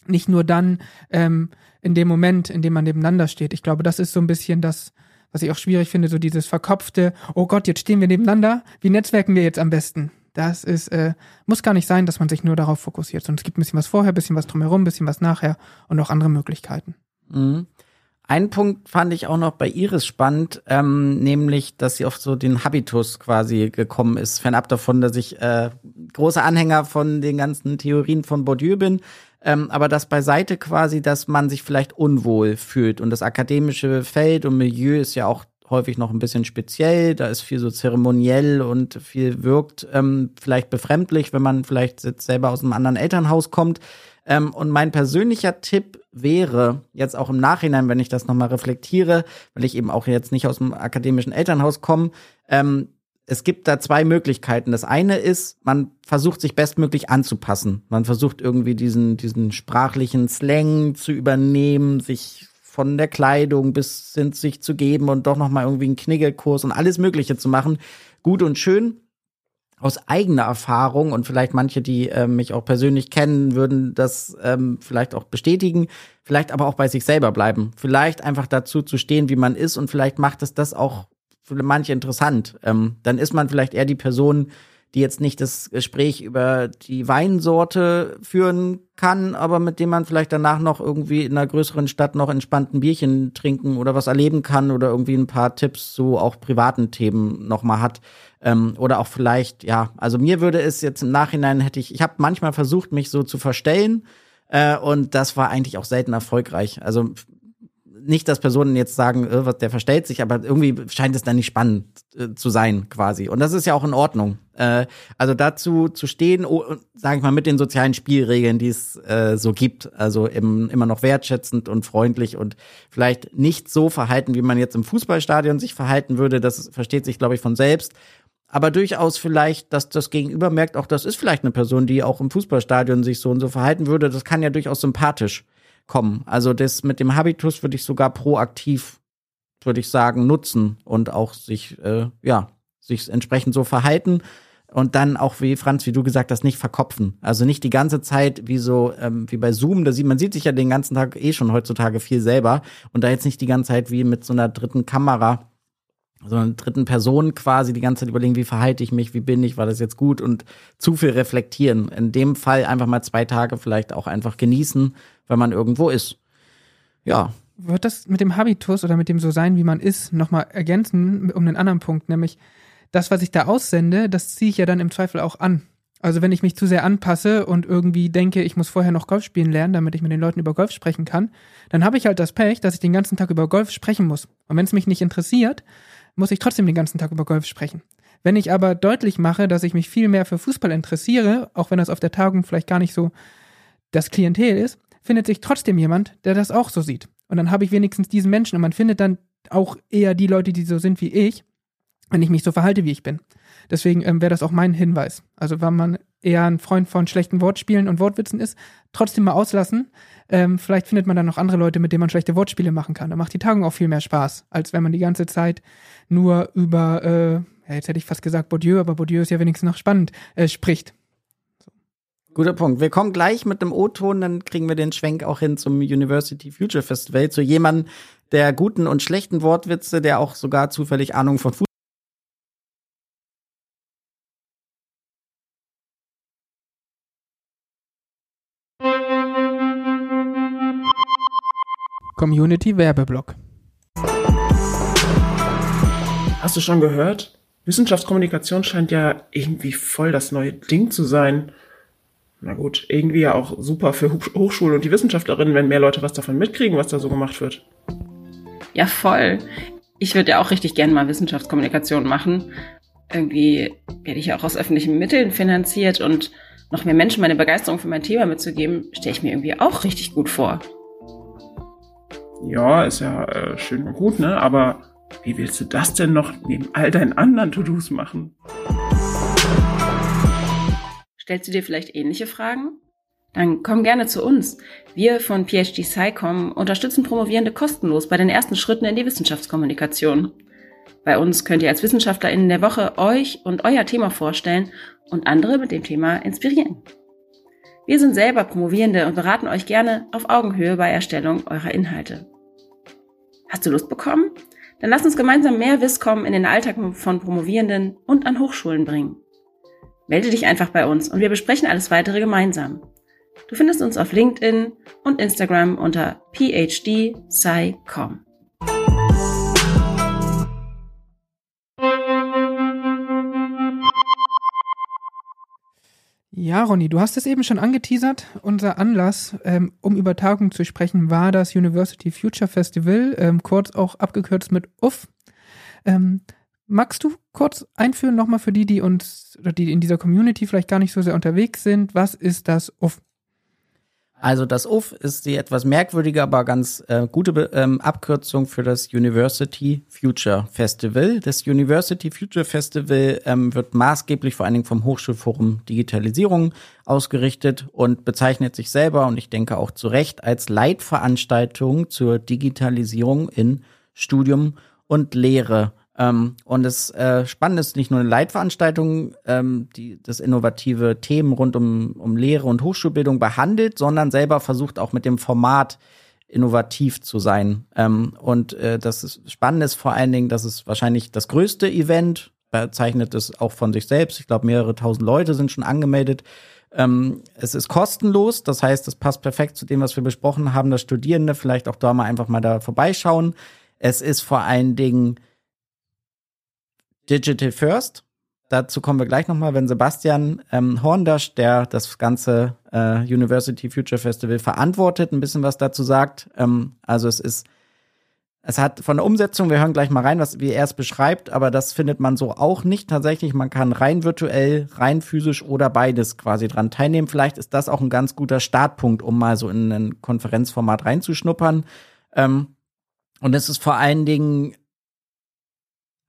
nicht nur dann ähm, in dem Moment, in dem man nebeneinander steht. Ich glaube, das ist so ein bisschen das, was ich auch schwierig finde, so dieses verkopfte, oh Gott, jetzt stehen wir nebeneinander, wie netzwerken wir jetzt am besten? Das ist, äh, muss gar nicht sein, dass man sich nur darauf fokussiert, sondern es gibt ein bisschen was vorher, ein bisschen was drumherum, ein bisschen was nachher und auch andere Möglichkeiten. Mhm. Ein Punkt fand ich auch noch bei Iris spannend, ähm, nämlich, dass sie auf so den Habitus quasi gekommen ist. Fernab davon, dass ich äh, großer Anhänger von den ganzen Theorien von Bourdieu bin, ähm, aber das beiseite quasi, dass man sich vielleicht unwohl fühlt. Und das akademische Feld und Milieu ist ja auch häufig noch ein bisschen speziell. Da ist viel so zeremoniell und viel wirkt ähm, vielleicht befremdlich, wenn man vielleicht selber aus einem anderen Elternhaus kommt. Ähm, und mein persönlicher Tipp wäre, jetzt auch im Nachhinein, wenn ich das nochmal reflektiere, weil ich eben auch jetzt nicht aus dem akademischen Elternhaus komme, ähm, es gibt da zwei Möglichkeiten. Das eine ist, man versucht sich bestmöglich anzupassen. Man versucht irgendwie diesen, diesen sprachlichen Slang zu übernehmen, sich von der Kleidung bis hin sich zu geben und doch nochmal irgendwie einen Kniggelkurs und alles Mögliche zu machen. Gut und schön. Aus eigener Erfahrung und vielleicht manche, die äh, mich auch persönlich kennen, würden das ähm, vielleicht auch bestätigen, vielleicht aber auch bei sich selber bleiben. Vielleicht einfach dazu zu stehen, wie man ist und vielleicht macht es das auch manche interessant. Ähm, dann ist man vielleicht eher die Person, die jetzt nicht das Gespräch über die Weinsorte führen kann, aber mit dem man vielleicht danach noch irgendwie in einer größeren Stadt noch entspannt ein Bierchen trinken oder was erleben kann oder irgendwie ein paar Tipps zu auch privaten Themen noch mal hat. Ähm, oder auch vielleicht, ja, also mir würde es jetzt im Nachhinein hätte ich, ich habe manchmal versucht, mich so zu verstellen, äh, und das war eigentlich auch selten erfolgreich. Also nicht, dass Personen jetzt sagen, äh, was, der verstellt sich, aber irgendwie scheint es dann nicht spannend äh, zu sein, quasi. Und das ist ja auch in Ordnung. Äh, also dazu zu stehen, oh, sage ich mal, mit den sozialen Spielregeln, die es äh, so gibt, also im, immer noch wertschätzend und freundlich und vielleicht nicht so verhalten, wie man jetzt im Fußballstadion sich verhalten würde. Das versteht sich, glaube ich, von selbst aber durchaus vielleicht, dass das Gegenüber merkt, auch das ist vielleicht eine Person, die auch im Fußballstadion sich so und so verhalten würde. Das kann ja durchaus sympathisch kommen. Also das mit dem Habitus würde ich sogar proaktiv, würde ich sagen, nutzen und auch sich, äh, ja, sich entsprechend so verhalten und dann auch wie Franz, wie du gesagt hast, nicht verkopfen. Also nicht die ganze Zeit wie so ähm, wie bei Zoom, da sieht man sieht sich ja den ganzen Tag eh schon heutzutage viel selber und da jetzt nicht die ganze Zeit wie mit so einer dritten Kamera so einer dritten Person quasi die ganze Zeit überlegen, wie verhalte ich mich, wie bin ich, war das jetzt gut und zu viel reflektieren. In dem Fall einfach mal zwei Tage vielleicht auch einfach genießen, wenn man irgendwo ist. Ja. Wird das mit dem Habitus oder mit dem so sein, wie man ist, nochmal ergänzen um einen anderen Punkt, nämlich das, was ich da aussende, das ziehe ich ja dann im Zweifel auch an. Also wenn ich mich zu sehr anpasse und irgendwie denke, ich muss vorher noch Golf spielen lernen, damit ich mit den Leuten über Golf sprechen kann, dann habe ich halt das Pech, dass ich den ganzen Tag über Golf sprechen muss. Und wenn es mich nicht interessiert, muss ich trotzdem den ganzen Tag über Golf sprechen. Wenn ich aber deutlich mache, dass ich mich viel mehr für Fußball interessiere, auch wenn das auf der Tagung vielleicht gar nicht so das Klientel ist, findet sich trotzdem jemand, der das auch so sieht. Und dann habe ich wenigstens diesen Menschen und man findet dann auch eher die Leute, die so sind wie ich, wenn ich mich so verhalte, wie ich bin. Deswegen ähm, wäre das auch mein Hinweis. Also wenn man eher ein Freund von schlechten Wortspielen und Wortwitzen ist, trotzdem mal auslassen. Ähm, vielleicht findet man dann noch andere Leute, mit denen man schlechte Wortspiele machen kann. Da macht die Tagung auch viel mehr Spaß, als wenn man die ganze Zeit nur über, äh, ja, jetzt hätte ich fast gesagt Bourdieu, aber Bourdieu ist ja wenigstens noch spannend, äh, spricht. Guter Punkt. Wir kommen gleich mit dem O-Ton, dann kriegen wir den Schwenk auch hin zum University Future Festival, zu jemandem der guten und schlechten Wortwitze, der auch sogar zufällig Ahnung von Fußball Community Werbeblock. Hast du schon gehört? Wissenschaftskommunikation scheint ja irgendwie voll das neue Ding zu sein. Na gut, irgendwie ja auch super für Hochschulen und die Wissenschaftlerinnen, wenn mehr Leute was davon mitkriegen, was da so gemacht wird. Ja, voll. Ich würde ja auch richtig gerne mal Wissenschaftskommunikation machen. Irgendwie werde ich ja auch aus öffentlichen Mitteln finanziert und noch mehr Menschen meine Begeisterung für mein Thema mitzugeben, stelle ich mir irgendwie auch richtig gut vor ja, ist ja äh, schön und gut, ne? Aber wie willst du das denn noch neben all deinen anderen To-Dos machen? Stellst du dir vielleicht ähnliche Fragen? Dann komm gerne zu uns. Wir von PhD SciComm unterstützen Promovierende kostenlos bei den ersten Schritten in die Wissenschaftskommunikation. Bei uns könnt ihr als WissenschaftlerInnen der Woche euch und euer Thema vorstellen und andere mit dem Thema inspirieren. Wir sind selber Promovierende und beraten euch gerne auf Augenhöhe bei Erstellung eurer Inhalte. Hast du Lust bekommen? Dann lass uns gemeinsam mehr Wisskommen in den Alltag von Promovierenden und an Hochschulen bringen. Melde dich einfach bei uns und wir besprechen alles weitere gemeinsam. Du findest uns auf LinkedIn und Instagram unter phdsci.com. Ja, Ronny, du hast es eben schon angeteasert. Unser Anlass, ähm, um über Tagung zu sprechen, war das University Future Festival, ähm, kurz auch abgekürzt mit UF. Ähm, magst du kurz einführen, nochmal für die, die uns, oder die in dieser Community vielleicht gar nicht so sehr unterwegs sind, was ist das UF? Also das UF ist die etwas merkwürdige, aber ganz äh, gute ähm, Abkürzung für das University Future Festival. Das University Future Festival ähm, wird maßgeblich vor allen Dingen vom Hochschulforum Digitalisierung ausgerichtet und bezeichnet sich selber und ich denke auch zu Recht als Leitveranstaltung zur Digitalisierung in Studium und Lehre. Ähm, und das äh, Spannende ist nicht nur eine Leitveranstaltung, ähm, die das innovative Themen rund um, um Lehre und Hochschulbildung behandelt, sondern selber versucht auch mit dem Format innovativ zu sein. Ähm, und äh, das ist Spannende ist vor allen Dingen, dass es wahrscheinlich das größte Event, bezeichnet es auch von sich selbst. Ich glaube, mehrere tausend Leute sind schon angemeldet. Ähm, es ist kostenlos, das heißt, es passt perfekt zu dem, was wir besprochen haben, dass Studierende vielleicht auch da mal einfach mal da vorbeischauen. Es ist vor allen Dingen Digital First. Dazu kommen wir gleich nochmal, wenn Sebastian ähm, Horndasch, der das ganze äh, University Future Festival verantwortet, ein bisschen was dazu sagt. Ähm, also es ist, es hat von der Umsetzung, wir hören gleich mal rein, was, wie er es beschreibt, aber das findet man so auch nicht tatsächlich. Man kann rein virtuell, rein physisch oder beides quasi dran teilnehmen. Vielleicht ist das auch ein ganz guter Startpunkt, um mal so in ein Konferenzformat reinzuschnuppern. Ähm, und es ist vor allen Dingen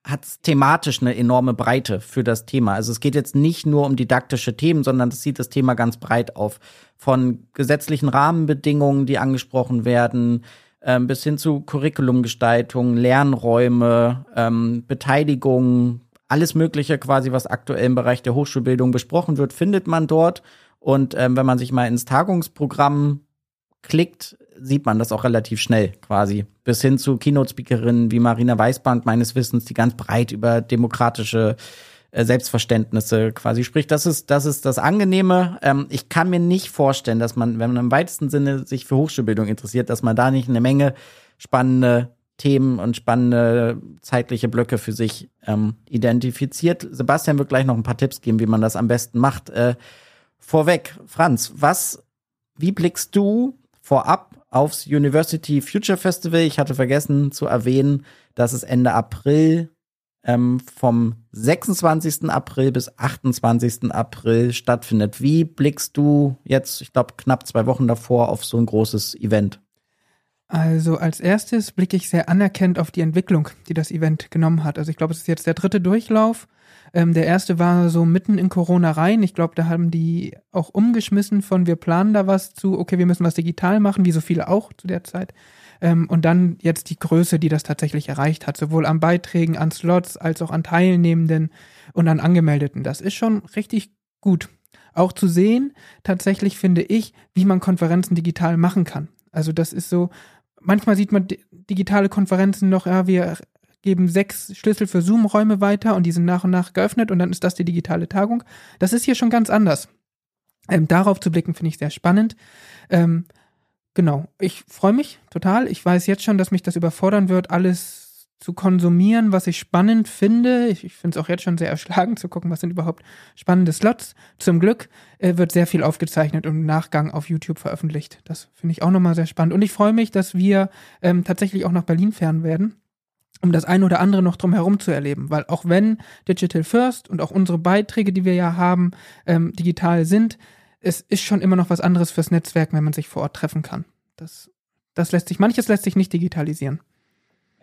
hat thematisch eine enorme Breite für das Thema. Also es geht jetzt nicht nur um didaktische Themen, sondern es sieht das Thema ganz breit auf. Von gesetzlichen Rahmenbedingungen, die angesprochen werden, ähm, bis hin zu Curriculumgestaltung, Lernräume, ähm, Beteiligung, alles Mögliche quasi, was aktuell im Bereich der Hochschulbildung besprochen wird, findet man dort. Und ähm, wenn man sich mal ins Tagungsprogramm klickt, sieht man das auch relativ schnell quasi. Bis hin zu Keynote-Speakerinnen wie Marina Weißband meines Wissens, die ganz breit über demokratische äh, Selbstverständnisse quasi spricht. Das ist, das ist das Angenehme. Ähm, ich kann mir nicht vorstellen, dass man, wenn man im weitesten Sinne sich für Hochschulbildung interessiert, dass man da nicht eine Menge spannende Themen und spannende zeitliche Blöcke für sich ähm, identifiziert. Sebastian wird gleich noch ein paar Tipps geben, wie man das am besten macht. Äh, vorweg, Franz, was, wie blickst du vorab aufs University Future Festival. Ich hatte vergessen zu erwähnen, dass es Ende April ähm, vom 26. April bis 28. April stattfindet. Wie blickst du jetzt, ich glaube, knapp zwei Wochen davor auf so ein großes Event? Also als erstes blicke ich sehr anerkennt auf die Entwicklung, die das Event genommen hat. Also ich glaube, es ist jetzt der dritte Durchlauf. Ähm, der erste war so mitten in Corona rein. Ich glaube, da haben die auch umgeschmissen von wir planen da was zu, okay, wir müssen was digital machen, wie so viele auch zu der Zeit. Ähm, und dann jetzt die Größe, die das tatsächlich erreicht hat, sowohl an Beiträgen, an Slots als auch an Teilnehmenden und an Angemeldeten. Das ist schon richtig gut. auch zu sehen, tatsächlich finde ich, wie man Konferenzen digital machen kann. Also das ist so, manchmal sieht man digitale Konferenzen noch, ja, wir geben sechs Schlüssel für Zoom-Räume weiter und die sind nach und nach geöffnet und dann ist das die digitale Tagung. Das ist hier schon ganz anders. Ähm, darauf zu blicken, finde ich sehr spannend. Ähm, genau, ich freue mich total. Ich weiß jetzt schon, dass mich das überfordern wird, alles zu konsumieren, was ich spannend finde. Ich, ich finde es auch jetzt schon sehr erschlagend zu gucken, was sind überhaupt spannende Slots. Zum Glück äh, wird sehr viel aufgezeichnet und im Nachgang auf YouTube veröffentlicht. Das finde ich auch nochmal sehr spannend. Und ich freue mich, dass wir ähm, tatsächlich auch nach Berlin fahren werden, um das eine oder andere noch drumherum zu erleben. Weil auch wenn Digital First und auch unsere Beiträge, die wir ja haben, ähm, digital sind, es ist schon immer noch was anderes fürs Netzwerk, wenn man sich vor Ort treffen kann. Das, das lässt sich, manches lässt sich nicht digitalisieren.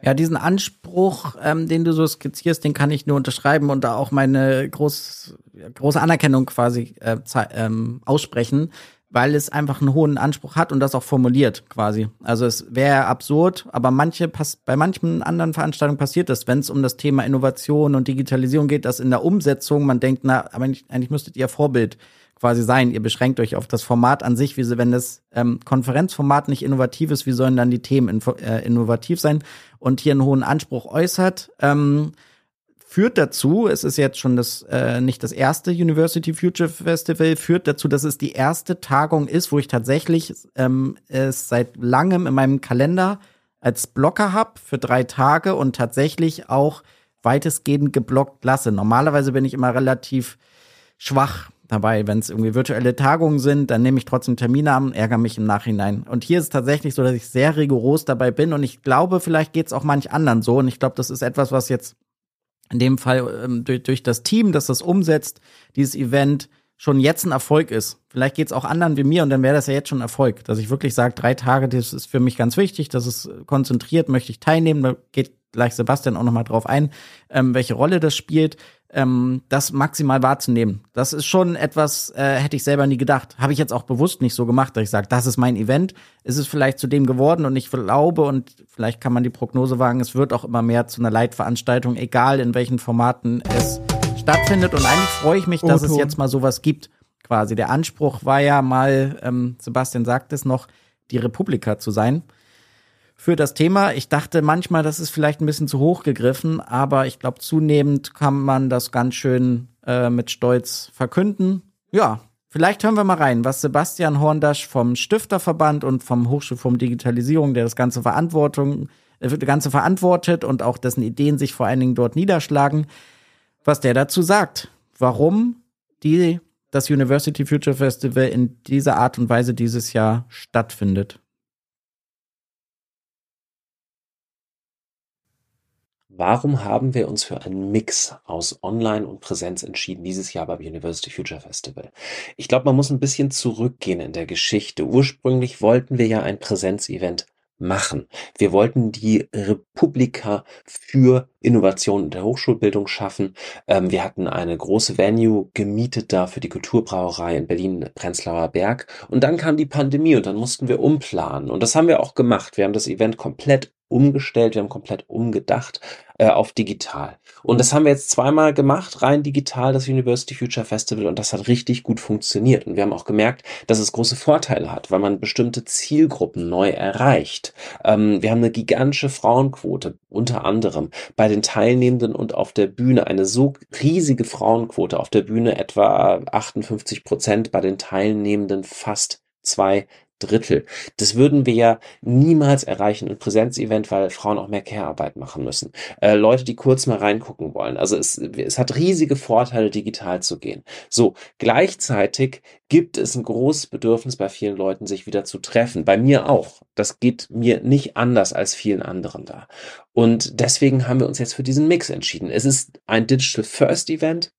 Ja, diesen Anspruch, ähm, den du so skizzierst, den kann ich nur unterschreiben und da auch meine groß, große Anerkennung quasi äh, ähm, aussprechen, weil es einfach einen hohen Anspruch hat und das auch formuliert quasi. Also es wäre absurd, aber manche bei manchen anderen Veranstaltungen passiert das, wenn es um das Thema Innovation und Digitalisierung geht, dass in der Umsetzung man denkt, na, aber eigentlich, eigentlich müsstet ihr Vorbild quasi sein. Ihr beschränkt euch auf das Format an sich. Wie, sie, wenn das ähm, Konferenzformat nicht innovativ ist, wie sollen dann die Themen info, äh, innovativ sein? Und hier einen hohen Anspruch äußert, ähm, führt dazu, es ist jetzt schon das äh, nicht das erste University Future Festival, führt dazu, dass es die erste Tagung ist, wo ich tatsächlich ähm, es seit langem in meinem Kalender als Blocker habe für drei Tage und tatsächlich auch weitestgehend geblockt lasse. Normalerweise bin ich immer relativ schwach dabei. Wenn es irgendwie virtuelle Tagungen sind, dann nehme ich trotzdem Termine an, ärgere mich im Nachhinein. Und hier ist es tatsächlich so, dass ich sehr rigoros dabei bin und ich glaube, vielleicht geht es auch manch anderen so. Und ich glaube, das ist etwas, was jetzt in dem Fall ähm, durch, durch das Team, das das umsetzt, dieses Event schon jetzt ein Erfolg ist. Vielleicht geht es auch anderen wie mir und dann wäre das ja jetzt schon ein Erfolg, dass ich wirklich sage, drei Tage, das ist für mich ganz wichtig, das ist konzentriert, möchte ich teilnehmen, da geht gleich Sebastian auch nochmal drauf ein, ähm, welche Rolle das spielt ähm, das maximal wahrzunehmen. Das ist schon etwas, äh, hätte ich selber nie gedacht. Habe ich jetzt auch bewusst nicht so gemacht, dass ich sage, das ist mein Event. Ist es vielleicht zu dem geworden und ich glaube und vielleicht kann man die Prognose wagen, es wird auch immer mehr zu einer Leitveranstaltung, egal in welchen Formaten es stattfindet. Und eigentlich freue ich mich, dass es jetzt mal sowas gibt. Quasi der Anspruch war ja mal, ähm, Sebastian sagt es noch, die Republika zu sein für das Thema. Ich dachte manchmal, das ist vielleicht ein bisschen zu hoch gegriffen, aber ich glaube, zunehmend kann man das ganz schön äh, mit Stolz verkünden. Ja, vielleicht hören wir mal rein, was Sebastian Horndasch vom Stifterverband und vom Hochschulforum Digitalisierung, der das ganze Verantwortung, äh, das Ganze verantwortet und auch dessen Ideen sich vor allen Dingen dort niederschlagen, was der dazu sagt. Warum die, das University Future Festival in dieser Art und Weise dieses Jahr stattfindet. Warum haben wir uns für einen Mix aus Online und Präsenz entschieden dieses Jahr beim University Future Festival? Ich glaube, man muss ein bisschen zurückgehen in der Geschichte. Ursprünglich wollten wir ja ein Präsenzevent machen. Wir wollten die Republika für Innovation in der Hochschulbildung schaffen. Ähm, wir hatten eine große Venue gemietet da für die Kulturbrauerei in Berlin, Prenzlauer Berg. Und dann kam die Pandemie und dann mussten wir umplanen. Und das haben wir auch gemacht. Wir haben das Event komplett umgestellt, wir haben komplett umgedacht äh, auf digital. Und das haben wir jetzt zweimal gemacht, rein digital, das University Future Festival, und das hat richtig gut funktioniert. Und wir haben auch gemerkt, dass es große Vorteile hat, weil man bestimmte Zielgruppen neu erreicht. Ähm, wir haben eine gigantische Frauenquote, unter anderem bei den Teilnehmenden und auf der Bühne, eine so riesige Frauenquote, auf der Bühne etwa 58 Prozent, bei den Teilnehmenden fast zwei Drittel. Das würden wir ja niemals erreichen im Präsenzevent, weil Frauen auch mehr Care-Arbeit machen müssen. Äh, Leute, die kurz mal reingucken wollen. Also es, es hat riesige Vorteile, digital zu gehen. So, gleichzeitig gibt es ein großes Bedürfnis bei vielen Leuten, sich wieder zu treffen. Bei mir auch. Das geht mir nicht anders als vielen anderen da. Und deswegen haben wir uns jetzt für diesen Mix entschieden. Es ist ein Digital First Event.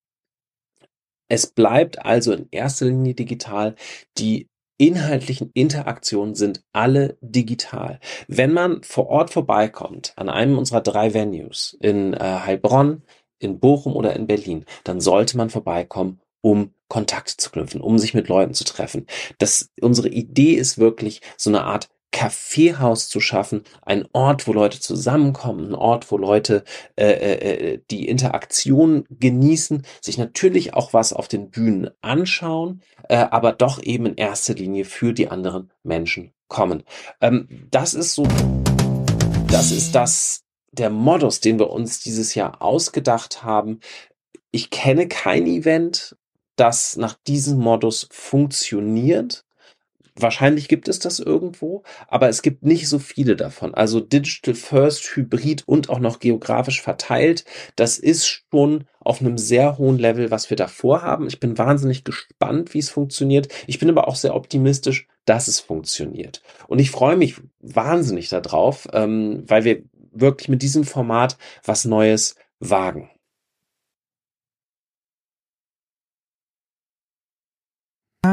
Es bleibt also in erster Linie digital. Die inhaltlichen Interaktionen sind alle digital. Wenn man vor Ort vorbeikommt, an einem unserer drei Venues in äh, Heilbronn, in Bochum oder in Berlin, dann sollte man vorbeikommen, um Kontakt zu knüpfen, um sich mit Leuten zu treffen. Das, unsere Idee ist wirklich, so eine Art Kaffeehaus zu schaffen, ein Ort, wo Leute zusammenkommen, ein Ort, wo Leute äh, äh, äh, die Interaktion genießen, sich natürlich auch was auf den Bühnen anschauen, äh, aber doch eben in erster Linie für die anderen Menschen kommen. Ähm, das ist so, das ist das, der Modus, den wir uns dieses Jahr ausgedacht haben. Ich kenne kein Event, das nach diesem Modus funktioniert. Wahrscheinlich gibt es das irgendwo, aber es gibt nicht so viele davon. Also Digital First, Hybrid und auch noch geografisch verteilt, das ist schon auf einem sehr hohen Level, was wir da vorhaben. Ich bin wahnsinnig gespannt, wie es funktioniert. Ich bin aber auch sehr optimistisch, dass es funktioniert. Und ich freue mich wahnsinnig darauf, ähm, weil wir wirklich mit diesem Format was Neues wagen.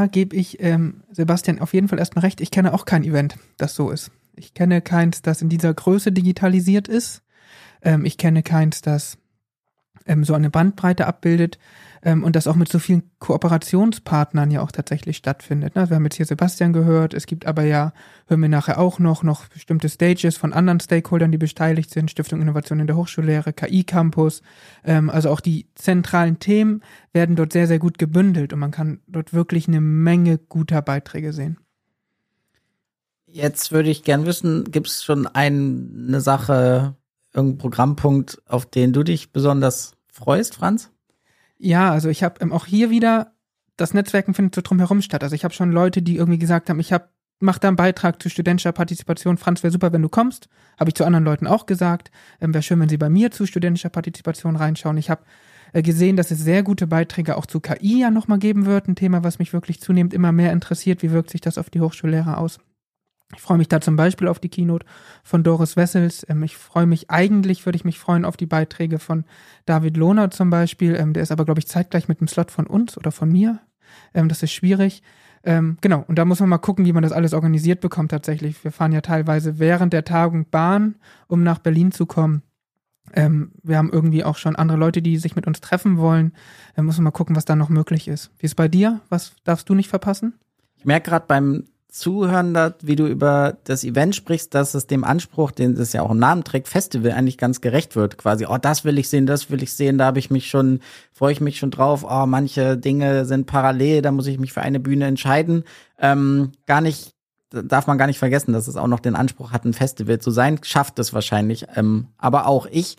Gebe ich ähm, Sebastian auf jeden Fall erstmal recht. Ich kenne auch kein Event, das so ist. Ich kenne keins, das in dieser Größe digitalisiert ist. Ähm, ich kenne keins, das ähm, so eine Bandbreite abbildet ähm, und das auch mit so vielen Kooperationspartnern ja auch tatsächlich stattfindet. Ne? Wir haben jetzt hier Sebastian gehört, es gibt aber ja, hören wir nachher auch noch, noch bestimmte Stages von anderen Stakeholdern, die beteiligt sind, Stiftung Innovation in der Hochschullehre, KI-Campus, ähm, also auch die zentralen Themen werden dort sehr, sehr gut gebündelt und man kann dort wirklich eine Menge guter Beiträge sehen. Jetzt würde ich gern wissen, gibt es schon eine Sache, irgendeinen Programmpunkt, auf den du dich besonders freust, Franz? Ja, also ich habe ähm, auch hier wieder, das Netzwerken findet so drumherum statt. Also ich habe schon Leute, die irgendwie gesagt haben, ich habe mach da einen Beitrag zu studentischer Partizipation. Franz, wäre super, wenn du kommst. Habe ich zu anderen Leuten auch gesagt. Ähm, wäre schön, wenn sie bei mir zu studentischer Partizipation reinschauen. Ich habe äh, gesehen, dass es sehr gute Beiträge auch zu KI ja nochmal geben wird. Ein Thema, was mich wirklich zunehmend immer mehr interessiert. Wie wirkt sich das auf die Hochschullehrer aus? Ich freue mich da zum Beispiel auf die Keynote von Doris Wessels. Ähm, ich freue mich, eigentlich würde ich mich freuen auf die Beiträge von David Lohner zum Beispiel. Ähm, der ist aber, glaube ich, zeitgleich mit dem Slot von uns oder von mir. Ähm, das ist schwierig. genau, und da muss man mal gucken, wie man das alles organisiert bekommt tatsächlich. Wir fahren ja teilweise während der Tagung Bahn, um nach Berlin zu kommen. wir haben irgendwie auch schon andere Leute, die sich mit uns treffen wollen. Da muss man mal gucken, was da noch möglich ist. Wie ist bei dir? Was darfst du nicht verpassen? Ich merke gerade beim Zuhören, wie du über das Event sprichst, dass es dem Anspruch, den das ja auch im Namen trägt, Festival eigentlich ganz gerecht wird. Quasi, oh, das will ich sehen, das will ich sehen, da habe ich mich schon, freue ich mich schon drauf, oh, manche Dinge sind parallel, da muss ich mich für eine Bühne entscheiden. Ähm, gar nicht, darf man gar nicht vergessen, dass es auch noch den Anspruch hat, ein Festival zu sein, schafft es wahrscheinlich. Ähm, aber auch ich,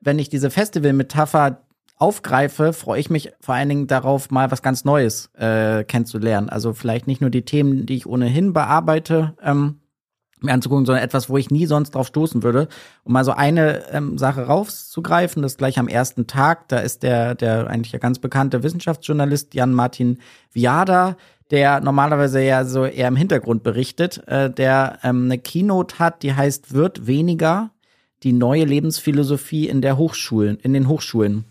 wenn ich diese Festival-Metapher aufgreife, freue ich mich vor allen Dingen darauf, mal was ganz Neues äh, kennenzulernen. Also vielleicht nicht nur die Themen, die ich ohnehin bearbeite, ähm, mir anzugucken, sondern etwas, wo ich nie sonst drauf stoßen würde. Um mal so eine ähm, Sache rauszugreifen, das gleich am ersten Tag, da ist der, der eigentlich ja ganz bekannte Wissenschaftsjournalist Jan-Martin Viada, der normalerweise ja so eher im Hintergrund berichtet, äh, der ähm, eine Keynote hat, die heißt Wird weniger, die neue Lebensphilosophie in der Hochschulen, in den Hochschulen.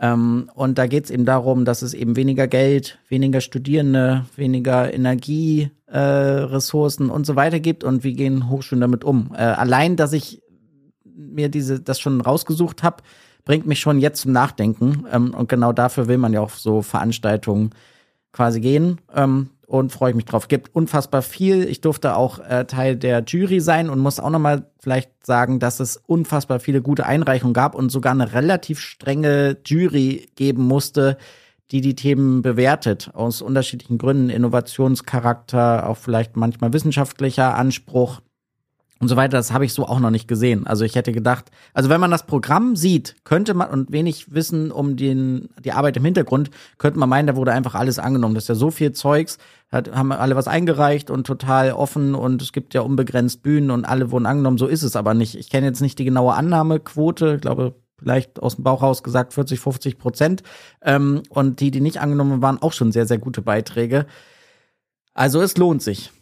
Ähm, und da geht es eben darum, dass es eben weniger Geld, weniger Studierende, weniger Energieressourcen äh, und so weiter gibt und wie gehen Hochschulen damit um. Äh, allein, dass ich mir diese das schon rausgesucht habe, bringt mich schon jetzt zum Nachdenken. Ähm, und genau dafür will man ja auch so Veranstaltungen quasi gehen. Ähm, und freue ich mich drauf. Gibt unfassbar viel. Ich durfte auch äh, Teil der Jury sein und muss auch nochmal vielleicht sagen, dass es unfassbar viele gute Einreichungen gab und sogar eine relativ strenge Jury geben musste, die die Themen bewertet aus unterschiedlichen Gründen, Innovationscharakter, auch vielleicht manchmal wissenschaftlicher Anspruch und so weiter, das habe ich so auch noch nicht gesehen. Also ich hätte gedacht, also wenn man das Programm sieht, könnte man und wenig Wissen um den, die Arbeit im Hintergrund, könnte man meinen, da wurde einfach alles angenommen. Das ist ja so viel Zeugs, hat, haben alle was eingereicht und total offen und es gibt ja unbegrenzt Bühnen und alle wurden angenommen. So ist es aber nicht. Ich kenne jetzt nicht die genaue Annahmequote, ich glaube vielleicht aus dem Bauch raus gesagt 40, 50 Prozent. Ähm, und die, die nicht angenommen waren, auch schon sehr, sehr gute Beiträge. Also es lohnt sich.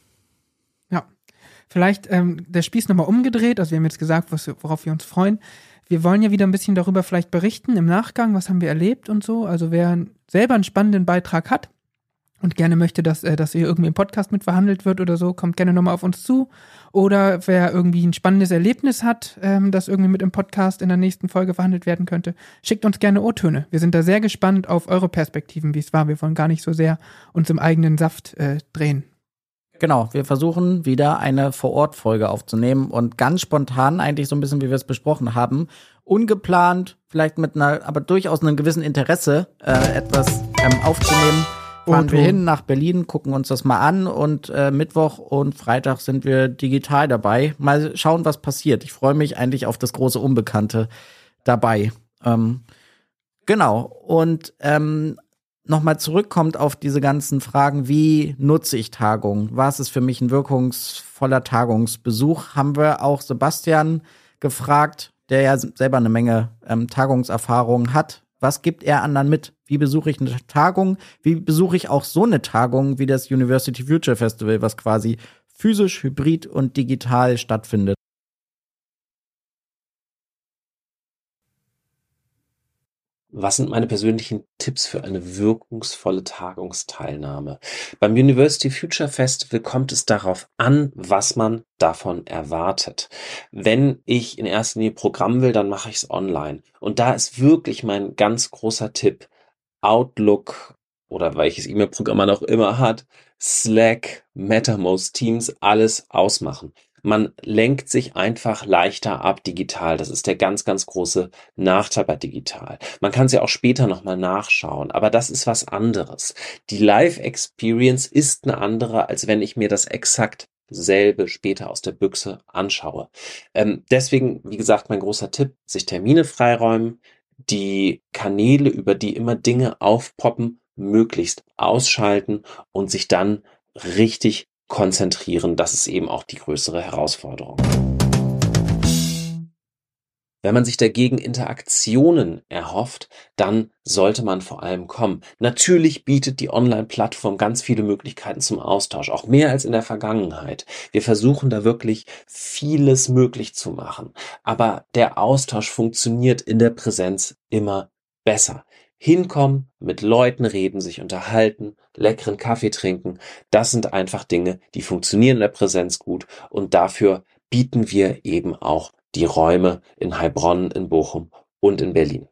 Vielleicht ähm, der Spieß nochmal umgedreht. Also wir haben jetzt gesagt, was, worauf wir uns freuen. Wir wollen ja wieder ein bisschen darüber vielleicht berichten im Nachgang, was haben wir erlebt und so. Also wer selber einen spannenden Beitrag hat und gerne möchte, dass, äh, dass ihr irgendwie im Podcast mit verhandelt wird oder so, kommt gerne nochmal auf uns zu. Oder wer irgendwie ein spannendes Erlebnis hat, ähm, das irgendwie mit im Podcast in der nächsten Folge verhandelt werden könnte, schickt uns gerne O-Töne. Wir sind da sehr gespannt auf eure Perspektiven, wie es war. Wir wollen gar nicht so sehr uns im eigenen Saft äh, drehen. Genau, wir versuchen wieder eine Vor-Ort-Folge aufzunehmen und ganz spontan, eigentlich so ein bisschen, wie wir es besprochen haben, ungeplant, vielleicht mit einer, aber durchaus einem gewissen Interesse, äh, etwas ähm, aufzunehmen. Fahren wir hin nach Berlin, gucken uns das mal an und äh, Mittwoch und Freitag sind wir digital dabei. Mal schauen, was passiert. Ich freue mich eigentlich auf das große Unbekannte dabei. Ähm, genau. Und ähm, nochmal zurückkommt auf diese ganzen Fragen, wie nutze ich Tagungen? Was ist für mich ein wirkungsvoller Tagungsbesuch? Haben wir auch Sebastian gefragt, der ja selber eine Menge ähm, Tagungserfahrung hat. Was gibt er anderen mit? Wie besuche ich eine Tagung? Wie besuche ich auch so eine Tagung wie das University Future Festival, was quasi physisch, hybrid und digital stattfindet? Was sind meine persönlichen Tipps für eine wirkungsvolle Tagungsteilnahme? Beim University Future Festival kommt es darauf an, was man davon erwartet. Wenn ich in erster Linie Programm will, dann mache ich es online. Und da ist wirklich mein ganz großer Tipp, Outlook oder welches E-Mail-Programm man auch immer hat, Slack, MetaMost, Teams, alles ausmachen. Man lenkt sich einfach leichter ab digital. Das ist der ganz, ganz große Nachteil bei digital. Man kann es ja auch später nochmal nachschauen, aber das ist was anderes. Die Live-Experience ist eine andere, als wenn ich mir das exakt selbe später aus der Büchse anschaue. Ähm, deswegen, wie gesagt, mein großer Tipp, sich Termine freiräumen, die Kanäle, über die immer Dinge aufpoppen, möglichst ausschalten und sich dann richtig konzentrieren. Das ist eben auch die größere Herausforderung. Wenn man sich dagegen Interaktionen erhofft, dann sollte man vor allem kommen. Natürlich bietet die Online-Plattform ganz viele Möglichkeiten zum Austausch, auch mehr als in der Vergangenheit. Wir versuchen da wirklich vieles möglich zu machen. Aber der Austausch funktioniert in der Präsenz immer besser hinkommen, mit Leuten reden, sich unterhalten, leckeren Kaffee trinken, das sind einfach Dinge, die funktionieren in der Präsenz gut. Und dafür bieten wir eben auch die Räume in Heilbronn, in Bochum und in Berlin.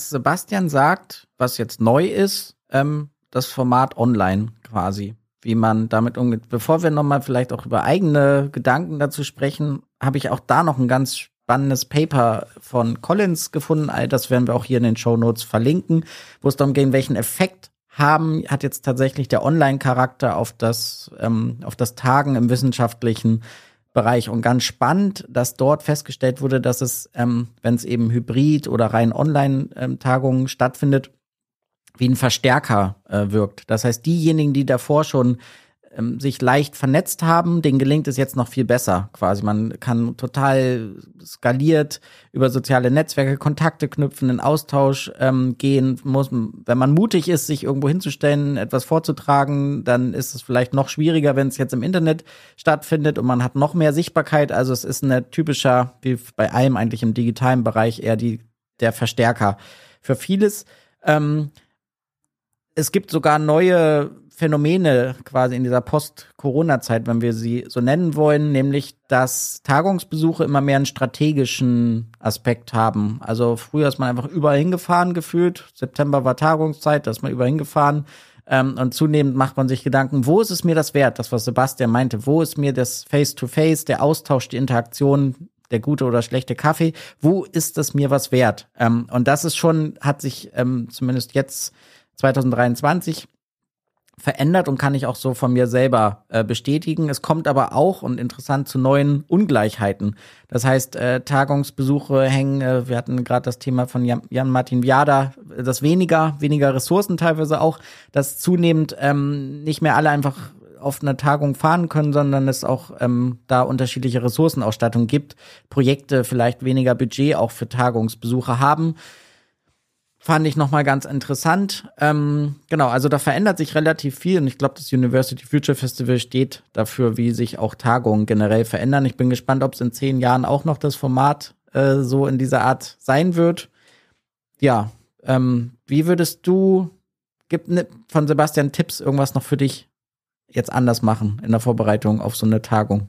Sebastian sagt, was jetzt neu ist, ähm, das Format online quasi, wie man damit umgeht. Bevor wir nochmal vielleicht auch über eigene Gedanken dazu sprechen, habe ich auch da noch ein ganz spannendes Paper von Collins gefunden. All das werden wir auch hier in den Show Notes verlinken, wo es darum geht, welchen Effekt haben, hat jetzt tatsächlich der Online-Charakter auf das, ähm, auf das Tagen im wissenschaftlichen Bereich. Und ganz spannend, dass dort festgestellt wurde, dass es, ähm, wenn es eben hybrid oder rein Online-Tagungen ähm, stattfindet, wie ein Verstärker äh, wirkt. Das heißt, diejenigen, die davor schon ähm, sich leicht vernetzt haben, denen gelingt es jetzt noch viel besser. Quasi man kann total skaliert über soziale Netzwerke Kontakte knüpfen, in Austausch ähm, gehen. Muss, wenn man mutig ist, sich irgendwo hinzustellen, etwas vorzutragen, dann ist es vielleicht noch schwieriger, wenn es jetzt im Internet stattfindet und man hat noch mehr Sichtbarkeit. Also es ist ein typischer, wie bei allem eigentlich im digitalen Bereich, eher die der Verstärker für vieles. Ähm, es gibt sogar neue Phänomene quasi in dieser Post-Corona-Zeit, wenn wir sie so nennen wollen, nämlich dass Tagungsbesuche immer mehr einen strategischen Aspekt haben. Also früher ist man einfach überall hingefahren gefühlt. September war Tagungszeit, da ist man überall hingefahren. Ähm, und zunehmend macht man sich Gedanken, wo ist es mir das wert? Das, was Sebastian meinte, wo ist mir das Face-to-Face, -face, der Austausch, die Interaktion, der gute oder schlechte Kaffee, wo ist es mir was wert? Ähm, und das ist schon, hat sich ähm, zumindest jetzt 2023 verändert und kann ich auch so von mir selber äh, bestätigen. Es kommt aber auch und interessant zu neuen Ungleichheiten. Das heißt, äh, Tagungsbesuche hängen, äh, wir hatten gerade das Thema von Jan, Jan Martin Viada, das weniger, weniger Ressourcen teilweise auch, dass zunehmend ähm, nicht mehr alle einfach auf eine Tagung fahren können, sondern es auch ähm, da unterschiedliche Ressourcenausstattung gibt, Projekte vielleicht weniger Budget auch für Tagungsbesuche haben fand ich nochmal ganz interessant. Ähm, genau, also da verändert sich relativ viel und ich glaube, das University Future Festival steht dafür, wie sich auch Tagungen generell verändern. Ich bin gespannt, ob es in zehn Jahren auch noch das Format äh, so in dieser Art sein wird. Ja, ähm, wie würdest du, gibt ne, von Sebastian Tipps irgendwas noch für dich jetzt anders machen in der Vorbereitung auf so eine Tagung?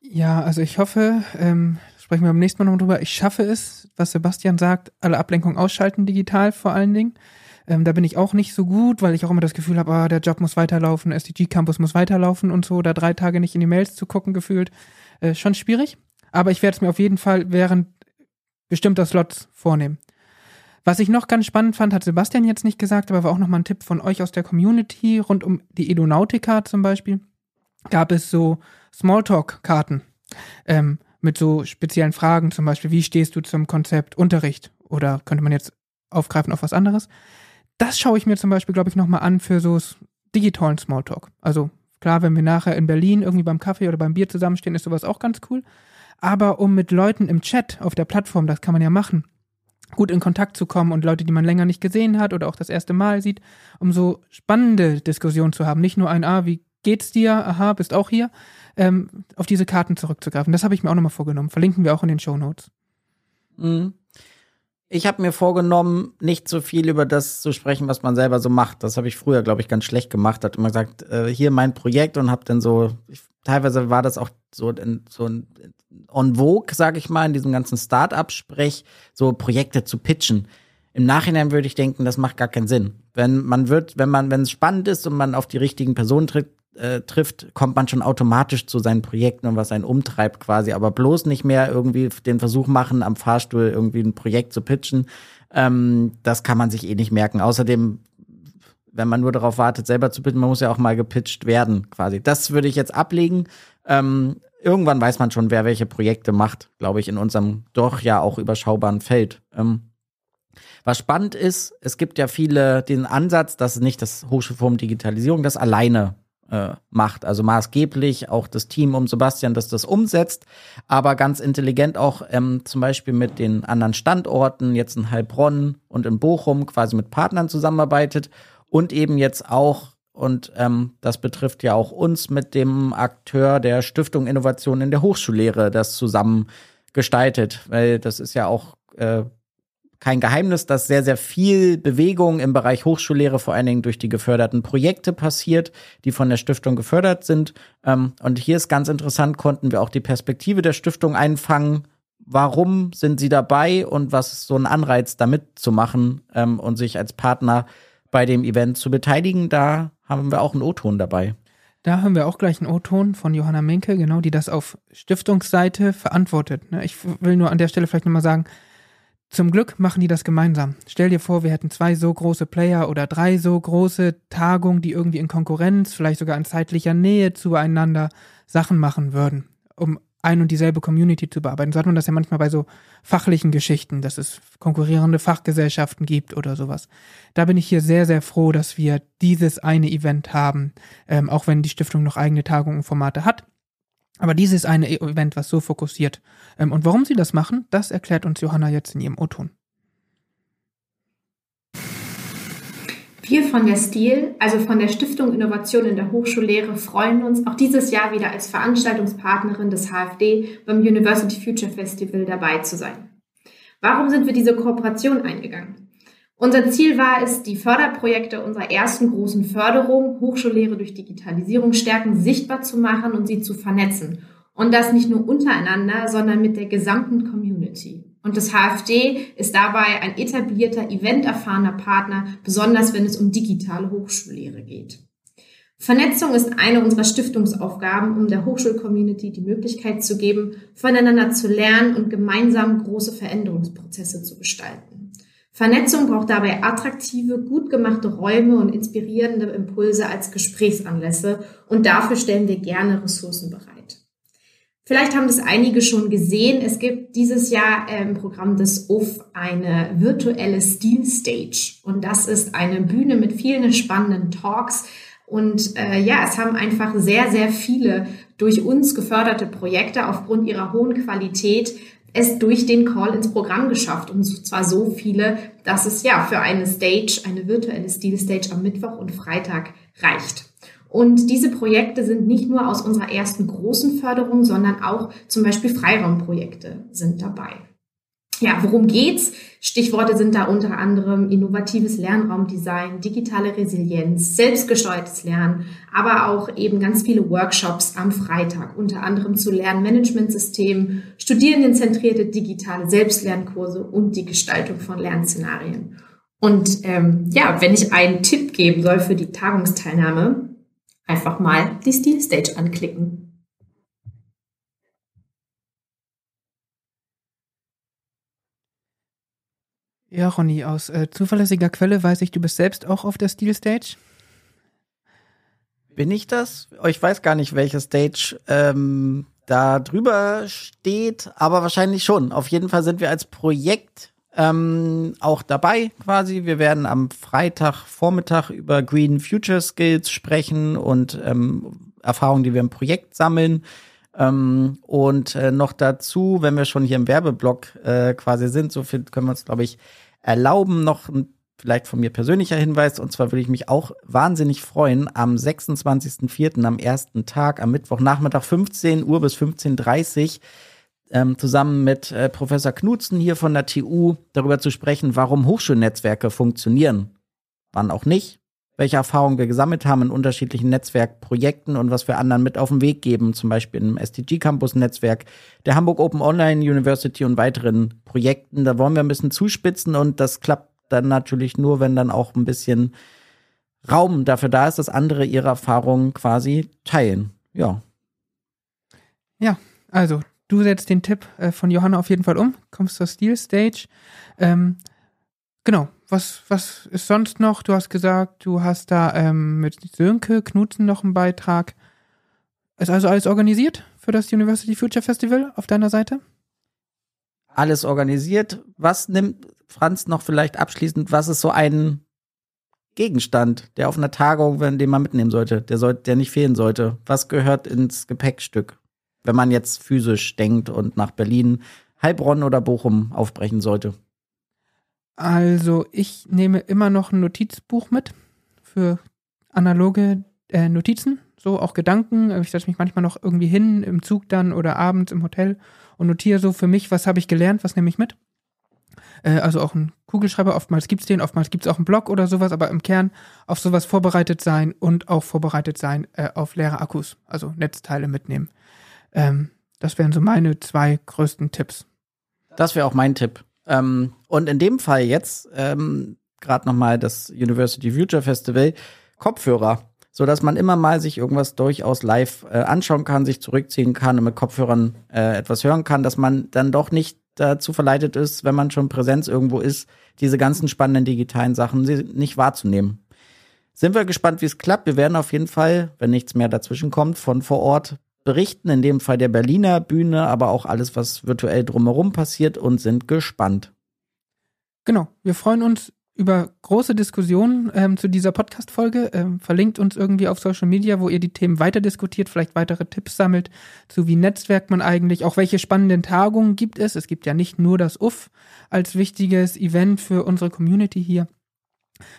Ja, also ich hoffe, ähm, sprechen wir beim nächsten Mal noch drüber. Ich schaffe es, was Sebastian sagt, alle Ablenkungen ausschalten, digital vor allen Dingen. Ähm, da bin ich auch nicht so gut, weil ich auch immer das Gefühl habe, ah, der Job muss weiterlaufen, SDG Campus muss weiterlaufen und so, da drei Tage nicht in die Mails zu gucken gefühlt. Äh, schon schwierig. Aber ich werde es mir auf jeden Fall während bestimmter Slots vornehmen. Was ich noch ganz spannend fand, hat Sebastian jetzt nicht gesagt, aber war auch nochmal ein Tipp von euch aus der Community rund um die Edonautica zum Beispiel. Gab es so Smalltalk-Karten ähm, mit so speziellen Fragen, zum Beispiel, wie stehst du zum Konzept Unterricht? Oder könnte man jetzt aufgreifen auf was anderes? Das schaue ich mir zum Beispiel, glaube ich, nochmal an für so digitalen Smalltalk. Also klar, wenn wir nachher in Berlin irgendwie beim Kaffee oder beim Bier zusammenstehen, ist sowas auch ganz cool. Aber um mit Leuten im Chat auf der Plattform, das kann man ja machen, gut in Kontakt zu kommen und Leute, die man länger nicht gesehen hat oder auch das erste Mal sieht, um so spannende Diskussionen zu haben. Nicht nur ein, ah, wie geht's dir? Aha, bist auch hier. Ähm, auf diese Karten zurückzugreifen. Das habe ich mir auch nochmal vorgenommen. Verlinken wir auch in den Show Notes. Mhm. Ich habe mir vorgenommen, nicht so viel über das zu sprechen, was man selber so macht. Das habe ich früher, glaube ich, ganz schlecht gemacht. Hat immer gesagt, äh, hier mein Projekt und habe dann so, ich, teilweise war das auch so, in, so ein on vogue, sage ich mal, in diesem ganzen Start-up-Sprech, so Projekte zu pitchen. Im Nachhinein würde ich denken, das macht gar keinen Sinn. Wenn man wird, wenn man, wenn es spannend ist und man auf die richtigen Personen tritt, äh, trifft, kommt man schon automatisch zu seinen Projekten und was einen umtreibt quasi, aber bloß nicht mehr irgendwie den Versuch machen, am Fahrstuhl irgendwie ein Projekt zu pitchen. Ähm, das kann man sich eh nicht merken. Außerdem, wenn man nur darauf wartet, selber zu pitchen, man muss ja auch mal gepitcht werden quasi. Das würde ich jetzt ablegen. Ähm, irgendwann weiß man schon, wer welche Projekte macht, glaube ich, in unserem doch ja auch überschaubaren Feld. Ähm, was spannend ist, es gibt ja viele den Ansatz, dass nicht das Hochschulforum Digitalisierung das alleine äh, macht. Also maßgeblich auch das Team um Sebastian, das das umsetzt, aber ganz intelligent auch ähm, zum Beispiel mit den anderen Standorten, jetzt in Heilbronn und in Bochum quasi mit Partnern zusammenarbeitet und eben jetzt auch und ähm, das betrifft ja auch uns mit dem Akteur der Stiftung Innovation in der Hochschullehre, das zusammen gestaltet, weil das ist ja auch äh, kein Geheimnis, dass sehr, sehr viel Bewegung im Bereich Hochschullehre vor allen Dingen durch die geförderten Projekte passiert, die von der Stiftung gefördert sind. Ähm, und hier ist ganz interessant, konnten wir auch die Perspektive der Stiftung einfangen. Warum sind sie dabei und was ist so ein Anreiz, damit zu machen ähm, und sich als Partner bei dem Event zu beteiligen? Da haben wir auch einen O-Ton dabei. Da haben wir auch gleich einen O-Ton von Johanna Menke, genau, die das auf Stiftungsseite verantwortet. Ne? Ich will nur an der Stelle vielleicht nochmal sagen, zum Glück machen die das gemeinsam. Stell dir vor, wir hätten zwei so große Player oder drei so große Tagungen, die irgendwie in Konkurrenz, vielleicht sogar in zeitlicher Nähe zueinander Sachen machen würden, um ein und dieselbe Community zu bearbeiten. So hat man das ja manchmal bei so fachlichen Geschichten, dass es konkurrierende Fachgesellschaften gibt oder sowas. Da bin ich hier sehr, sehr froh, dass wir dieses eine Event haben, ähm, auch wenn die Stiftung noch eigene Tagungen und Formate hat. Aber dieses eine Event, was so fokussiert. Ähm, und warum sie das machen, das erklärt uns Johanna jetzt in ihrem O-Ton. Wir von der STIL, also von der Stiftung Innovation in der Hochschullehre, freuen uns, auch dieses Jahr wieder als Veranstaltungspartnerin des HFD beim University Future Festival dabei zu sein. Warum sind wir diese Kooperation eingegangen? Unser Ziel war es, die Förderprojekte unserer ersten großen Förderung, Hochschullehre durch Digitalisierung stärken, sichtbar zu machen und sie zu vernetzen. Und das nicht nur untereinander, sondern mit der gesamten Community. Und das HFD ist dabei ein etablierter, eventerfahrener Partner, besonders wenn es um digitale Hochschullehre geht. Vernetzung ist eine unserer Stiftungsaufgaben, um der Hochschulcommunity die Möglichkeit zu geben, voneinander zu lernen und gemeinsam große Veränderungsprozesse zu gestalten. Vernetzung braucht dabei attraktive, gut gemachte Räume und inspirierende Impulse als Gesprächsanlässe und dafür stellen wir gerne Ressourcen bereit. Vielleicht haben das einige schon gesehen. Es gibt dieses Jahr im Programm des UF eine virtuelle Steel Stage und das ist eine Bühne mit vielen spannenden Talks. Und äh, ja, es haben einfach sehr, sehr viele durch uns geförderte Projekte aufgrund ihrer hohen Qualität es durch den Call ins Programm geschafft. Und zwar so viele, dass es ja für eine Stage, eine virtuelle Stil-Stage am Mittwoch und Freitag reicht. Und diese Projekte sind nicht nur aus unserer ersten großen Förderung, sondern auch zum Beispiel Freiraumprojekte sind dabei. Ja, worum geht's? Stichworte sind da unter anderem innovatives Lernraumdesign, digitale Resilienz, selbstgesteuertes Lernen, aber auch eben ganz viele Workshops am Freitag, unter anderem zu Lernmanagementsystemen, studierendenzentrierte digitale Selbstlernkurse und die Gestaltung von Lernszenarien. Und ähm, ja, wenn ich einen Tipp geben soll für die Tagungsteilnahme, einfach mal die Steel Stage anklicken. Ja, Ronny, aus äh, zuverlässiger Quelle weiß ich, du bist selbst auch auf der Steel Stage. Bin ich das? Ich weiß gar nicht, welche Stage ähm, da drüber steht, aber wahrscheinlich schon. Auf jeden Fall sind wir als Projekt ähm, auch dabei quasi. Wir werden am Freitag Vormittag über Green Future Skills sprechen und ähm, Erfahrungen, die wir im Projekt sammeln. Ähm, und äh, noch dazu, wenn wir schon hier im Werbeblock äh, quasi sind, so viel können wir uns, glaube ich, erlauben, noch ein vielleicht von mir persönlicher Hinweis, und zwar würde ich mich auch wahnsinnig freuen, am 26.04., am ersten Tag, am Mittwochnachmittag 15 Uhr bis 15.30 Uhr, ähm, zusammen mit äh, Professor Knutzen hier von der TU darüber zu sprechen, warum Hochschulnetzwerke funktionieren. Wann auch nicht, welche Erfahrungen wir gesammelt haben in unterschiedlichen Netzwerkprojekten und was wir anderen mit auf den Weg geben, zum Beispiel im SDG Campus Netzwerk, der Hamburg Open Online University und weiteren Projekten. Da wollen wir ein bisschen zuspitzen und das klappt dann natürlich nur, wenn dann auch ein bisschen Raum dafür da ist, dass andere ihre Erfahrungen quasi teilen. Ja. Ja, also du setzt den Tipp äh, von Johanna auf jeden Fall um, kommst zur Steel Stage. Ähm, genau, was, was ist sonst noch? Du hast gesagt, du hast da ähm, mit Sönke Knutzen noch einen Beitrag. Ist also alles organisiert für das University Future Festival auf deiner Seite? Alles organisiert. Was nimmt, Franz, noch vielleicht abschließend, was ist so ein Gegenstand, der auf einer Tagung, den man mitnehmen sollte, der, soll, der nicht fehlen sollte? Was gehört ins Gepäckstück, wenn man jetzt physisch denkt und nach Berlin, Heilbronn oder Bochum aufbrechen sollte? Also, ich nehme immer noch ein Notizbuch mit für analoge äh, Notizen, so auch Gedanken. Ich setze mich manchmal noch irgendwie hin im Zug dann oder abends im Hotel und notiere so für mich, was habe ich gelernt, was nehme ich mit. Äh, also auch ein Kugelschreiber, oftmals gibt's den, oftmals gibt's auch einen Blog oder sowas, aber im Kern auf sowas vorbereitet sein und auch vorbereitet sein äh, auf leere Akkus, also Netzteile mitnehmen. Ähm, das wären so meine zwei größten Tipps. Das wäre auch mein Tipp. Ähm, und in dem Fall jetzt, ähm, gerade nochmal das University Future Festival, Kopfhörer so dass man immer mal sich irgendwas durchaus live äh, anschauen kann, sich zurückziehen kann und mit Kopfhörern äh, etwas hören kann, dass man dann doch nicht dazu verleitet ist, wenn man schon Präsenz irgendwo ist, diese ganzen spannenden digitalen Sachen nicht wahrzunehmen. Sind wir gespannt, wie es klappt. Wir werden auf jeden Fall, wenn nichts mehr dazwischen kommt, von vor Ort berichten, in dem Fall der Berliner Bühne, aber auch alles, was virtuell drumherum passiert und sind gespannt. Genau, wir freuen uns über große Diskussionen ähm, zu dieser Podcast-Folge. Ähm, verlinkt uns irgendwie auf Social Media, wo ihr die Themen weiter diskutiert, vielleicht weitere Tipps sammelt, zu wie netzwerkt man eigentlich, auch welche spannenden Tagungen gibt es. Es gibt ja nicht nur das UF als wichtiges Event für unsere Community hier.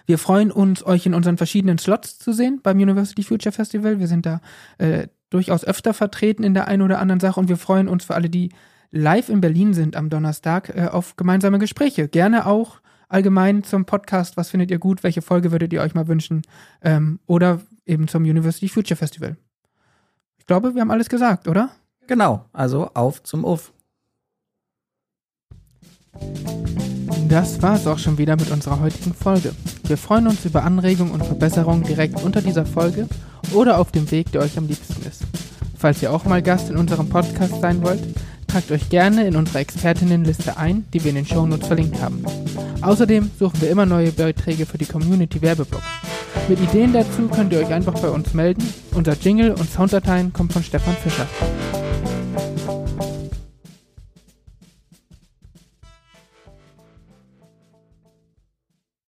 Wir freuen uns, euch in unseren verschiedenen Slots zu sehen beim University Future Festival. Wir sind da äh, durchaus öfter vertreten in der einen oder anderen Sache und wir freuen uns für alle, die live in Berlin sind am Donnerstag, äh, auf gemeinsame Gespräche. Gerne auch allgemein zum Podcast, was findet ihr gut, welche Folge würdet ihr euch mal wünschen ähm, oder eben zum University Future Festival. Ich glaube, wir haben alles gesagt, oder? Genau, also auf zum Uff. Das war es auch schon wieder mit unserer heutigen Folge. Wir freuen uns über Anregungen und Verbesserungen direkt unter dieser Folge oder auf dem Weg, der euch am liebsten ist. Falls ihr auch mal Gast in unserem Podcast sein wollt, tragt euch gerne in unsere Expertinnenliste ein, die wir in den Shownotes verlinkt haben. Außerdem suchen wir immer neue Beiträge für die Community Werbeblock. Mit Ideen dazu könnt ihr euch einfach bei uns melden. Unser Jingle und Sounddateien kommen von Stefan Fischer.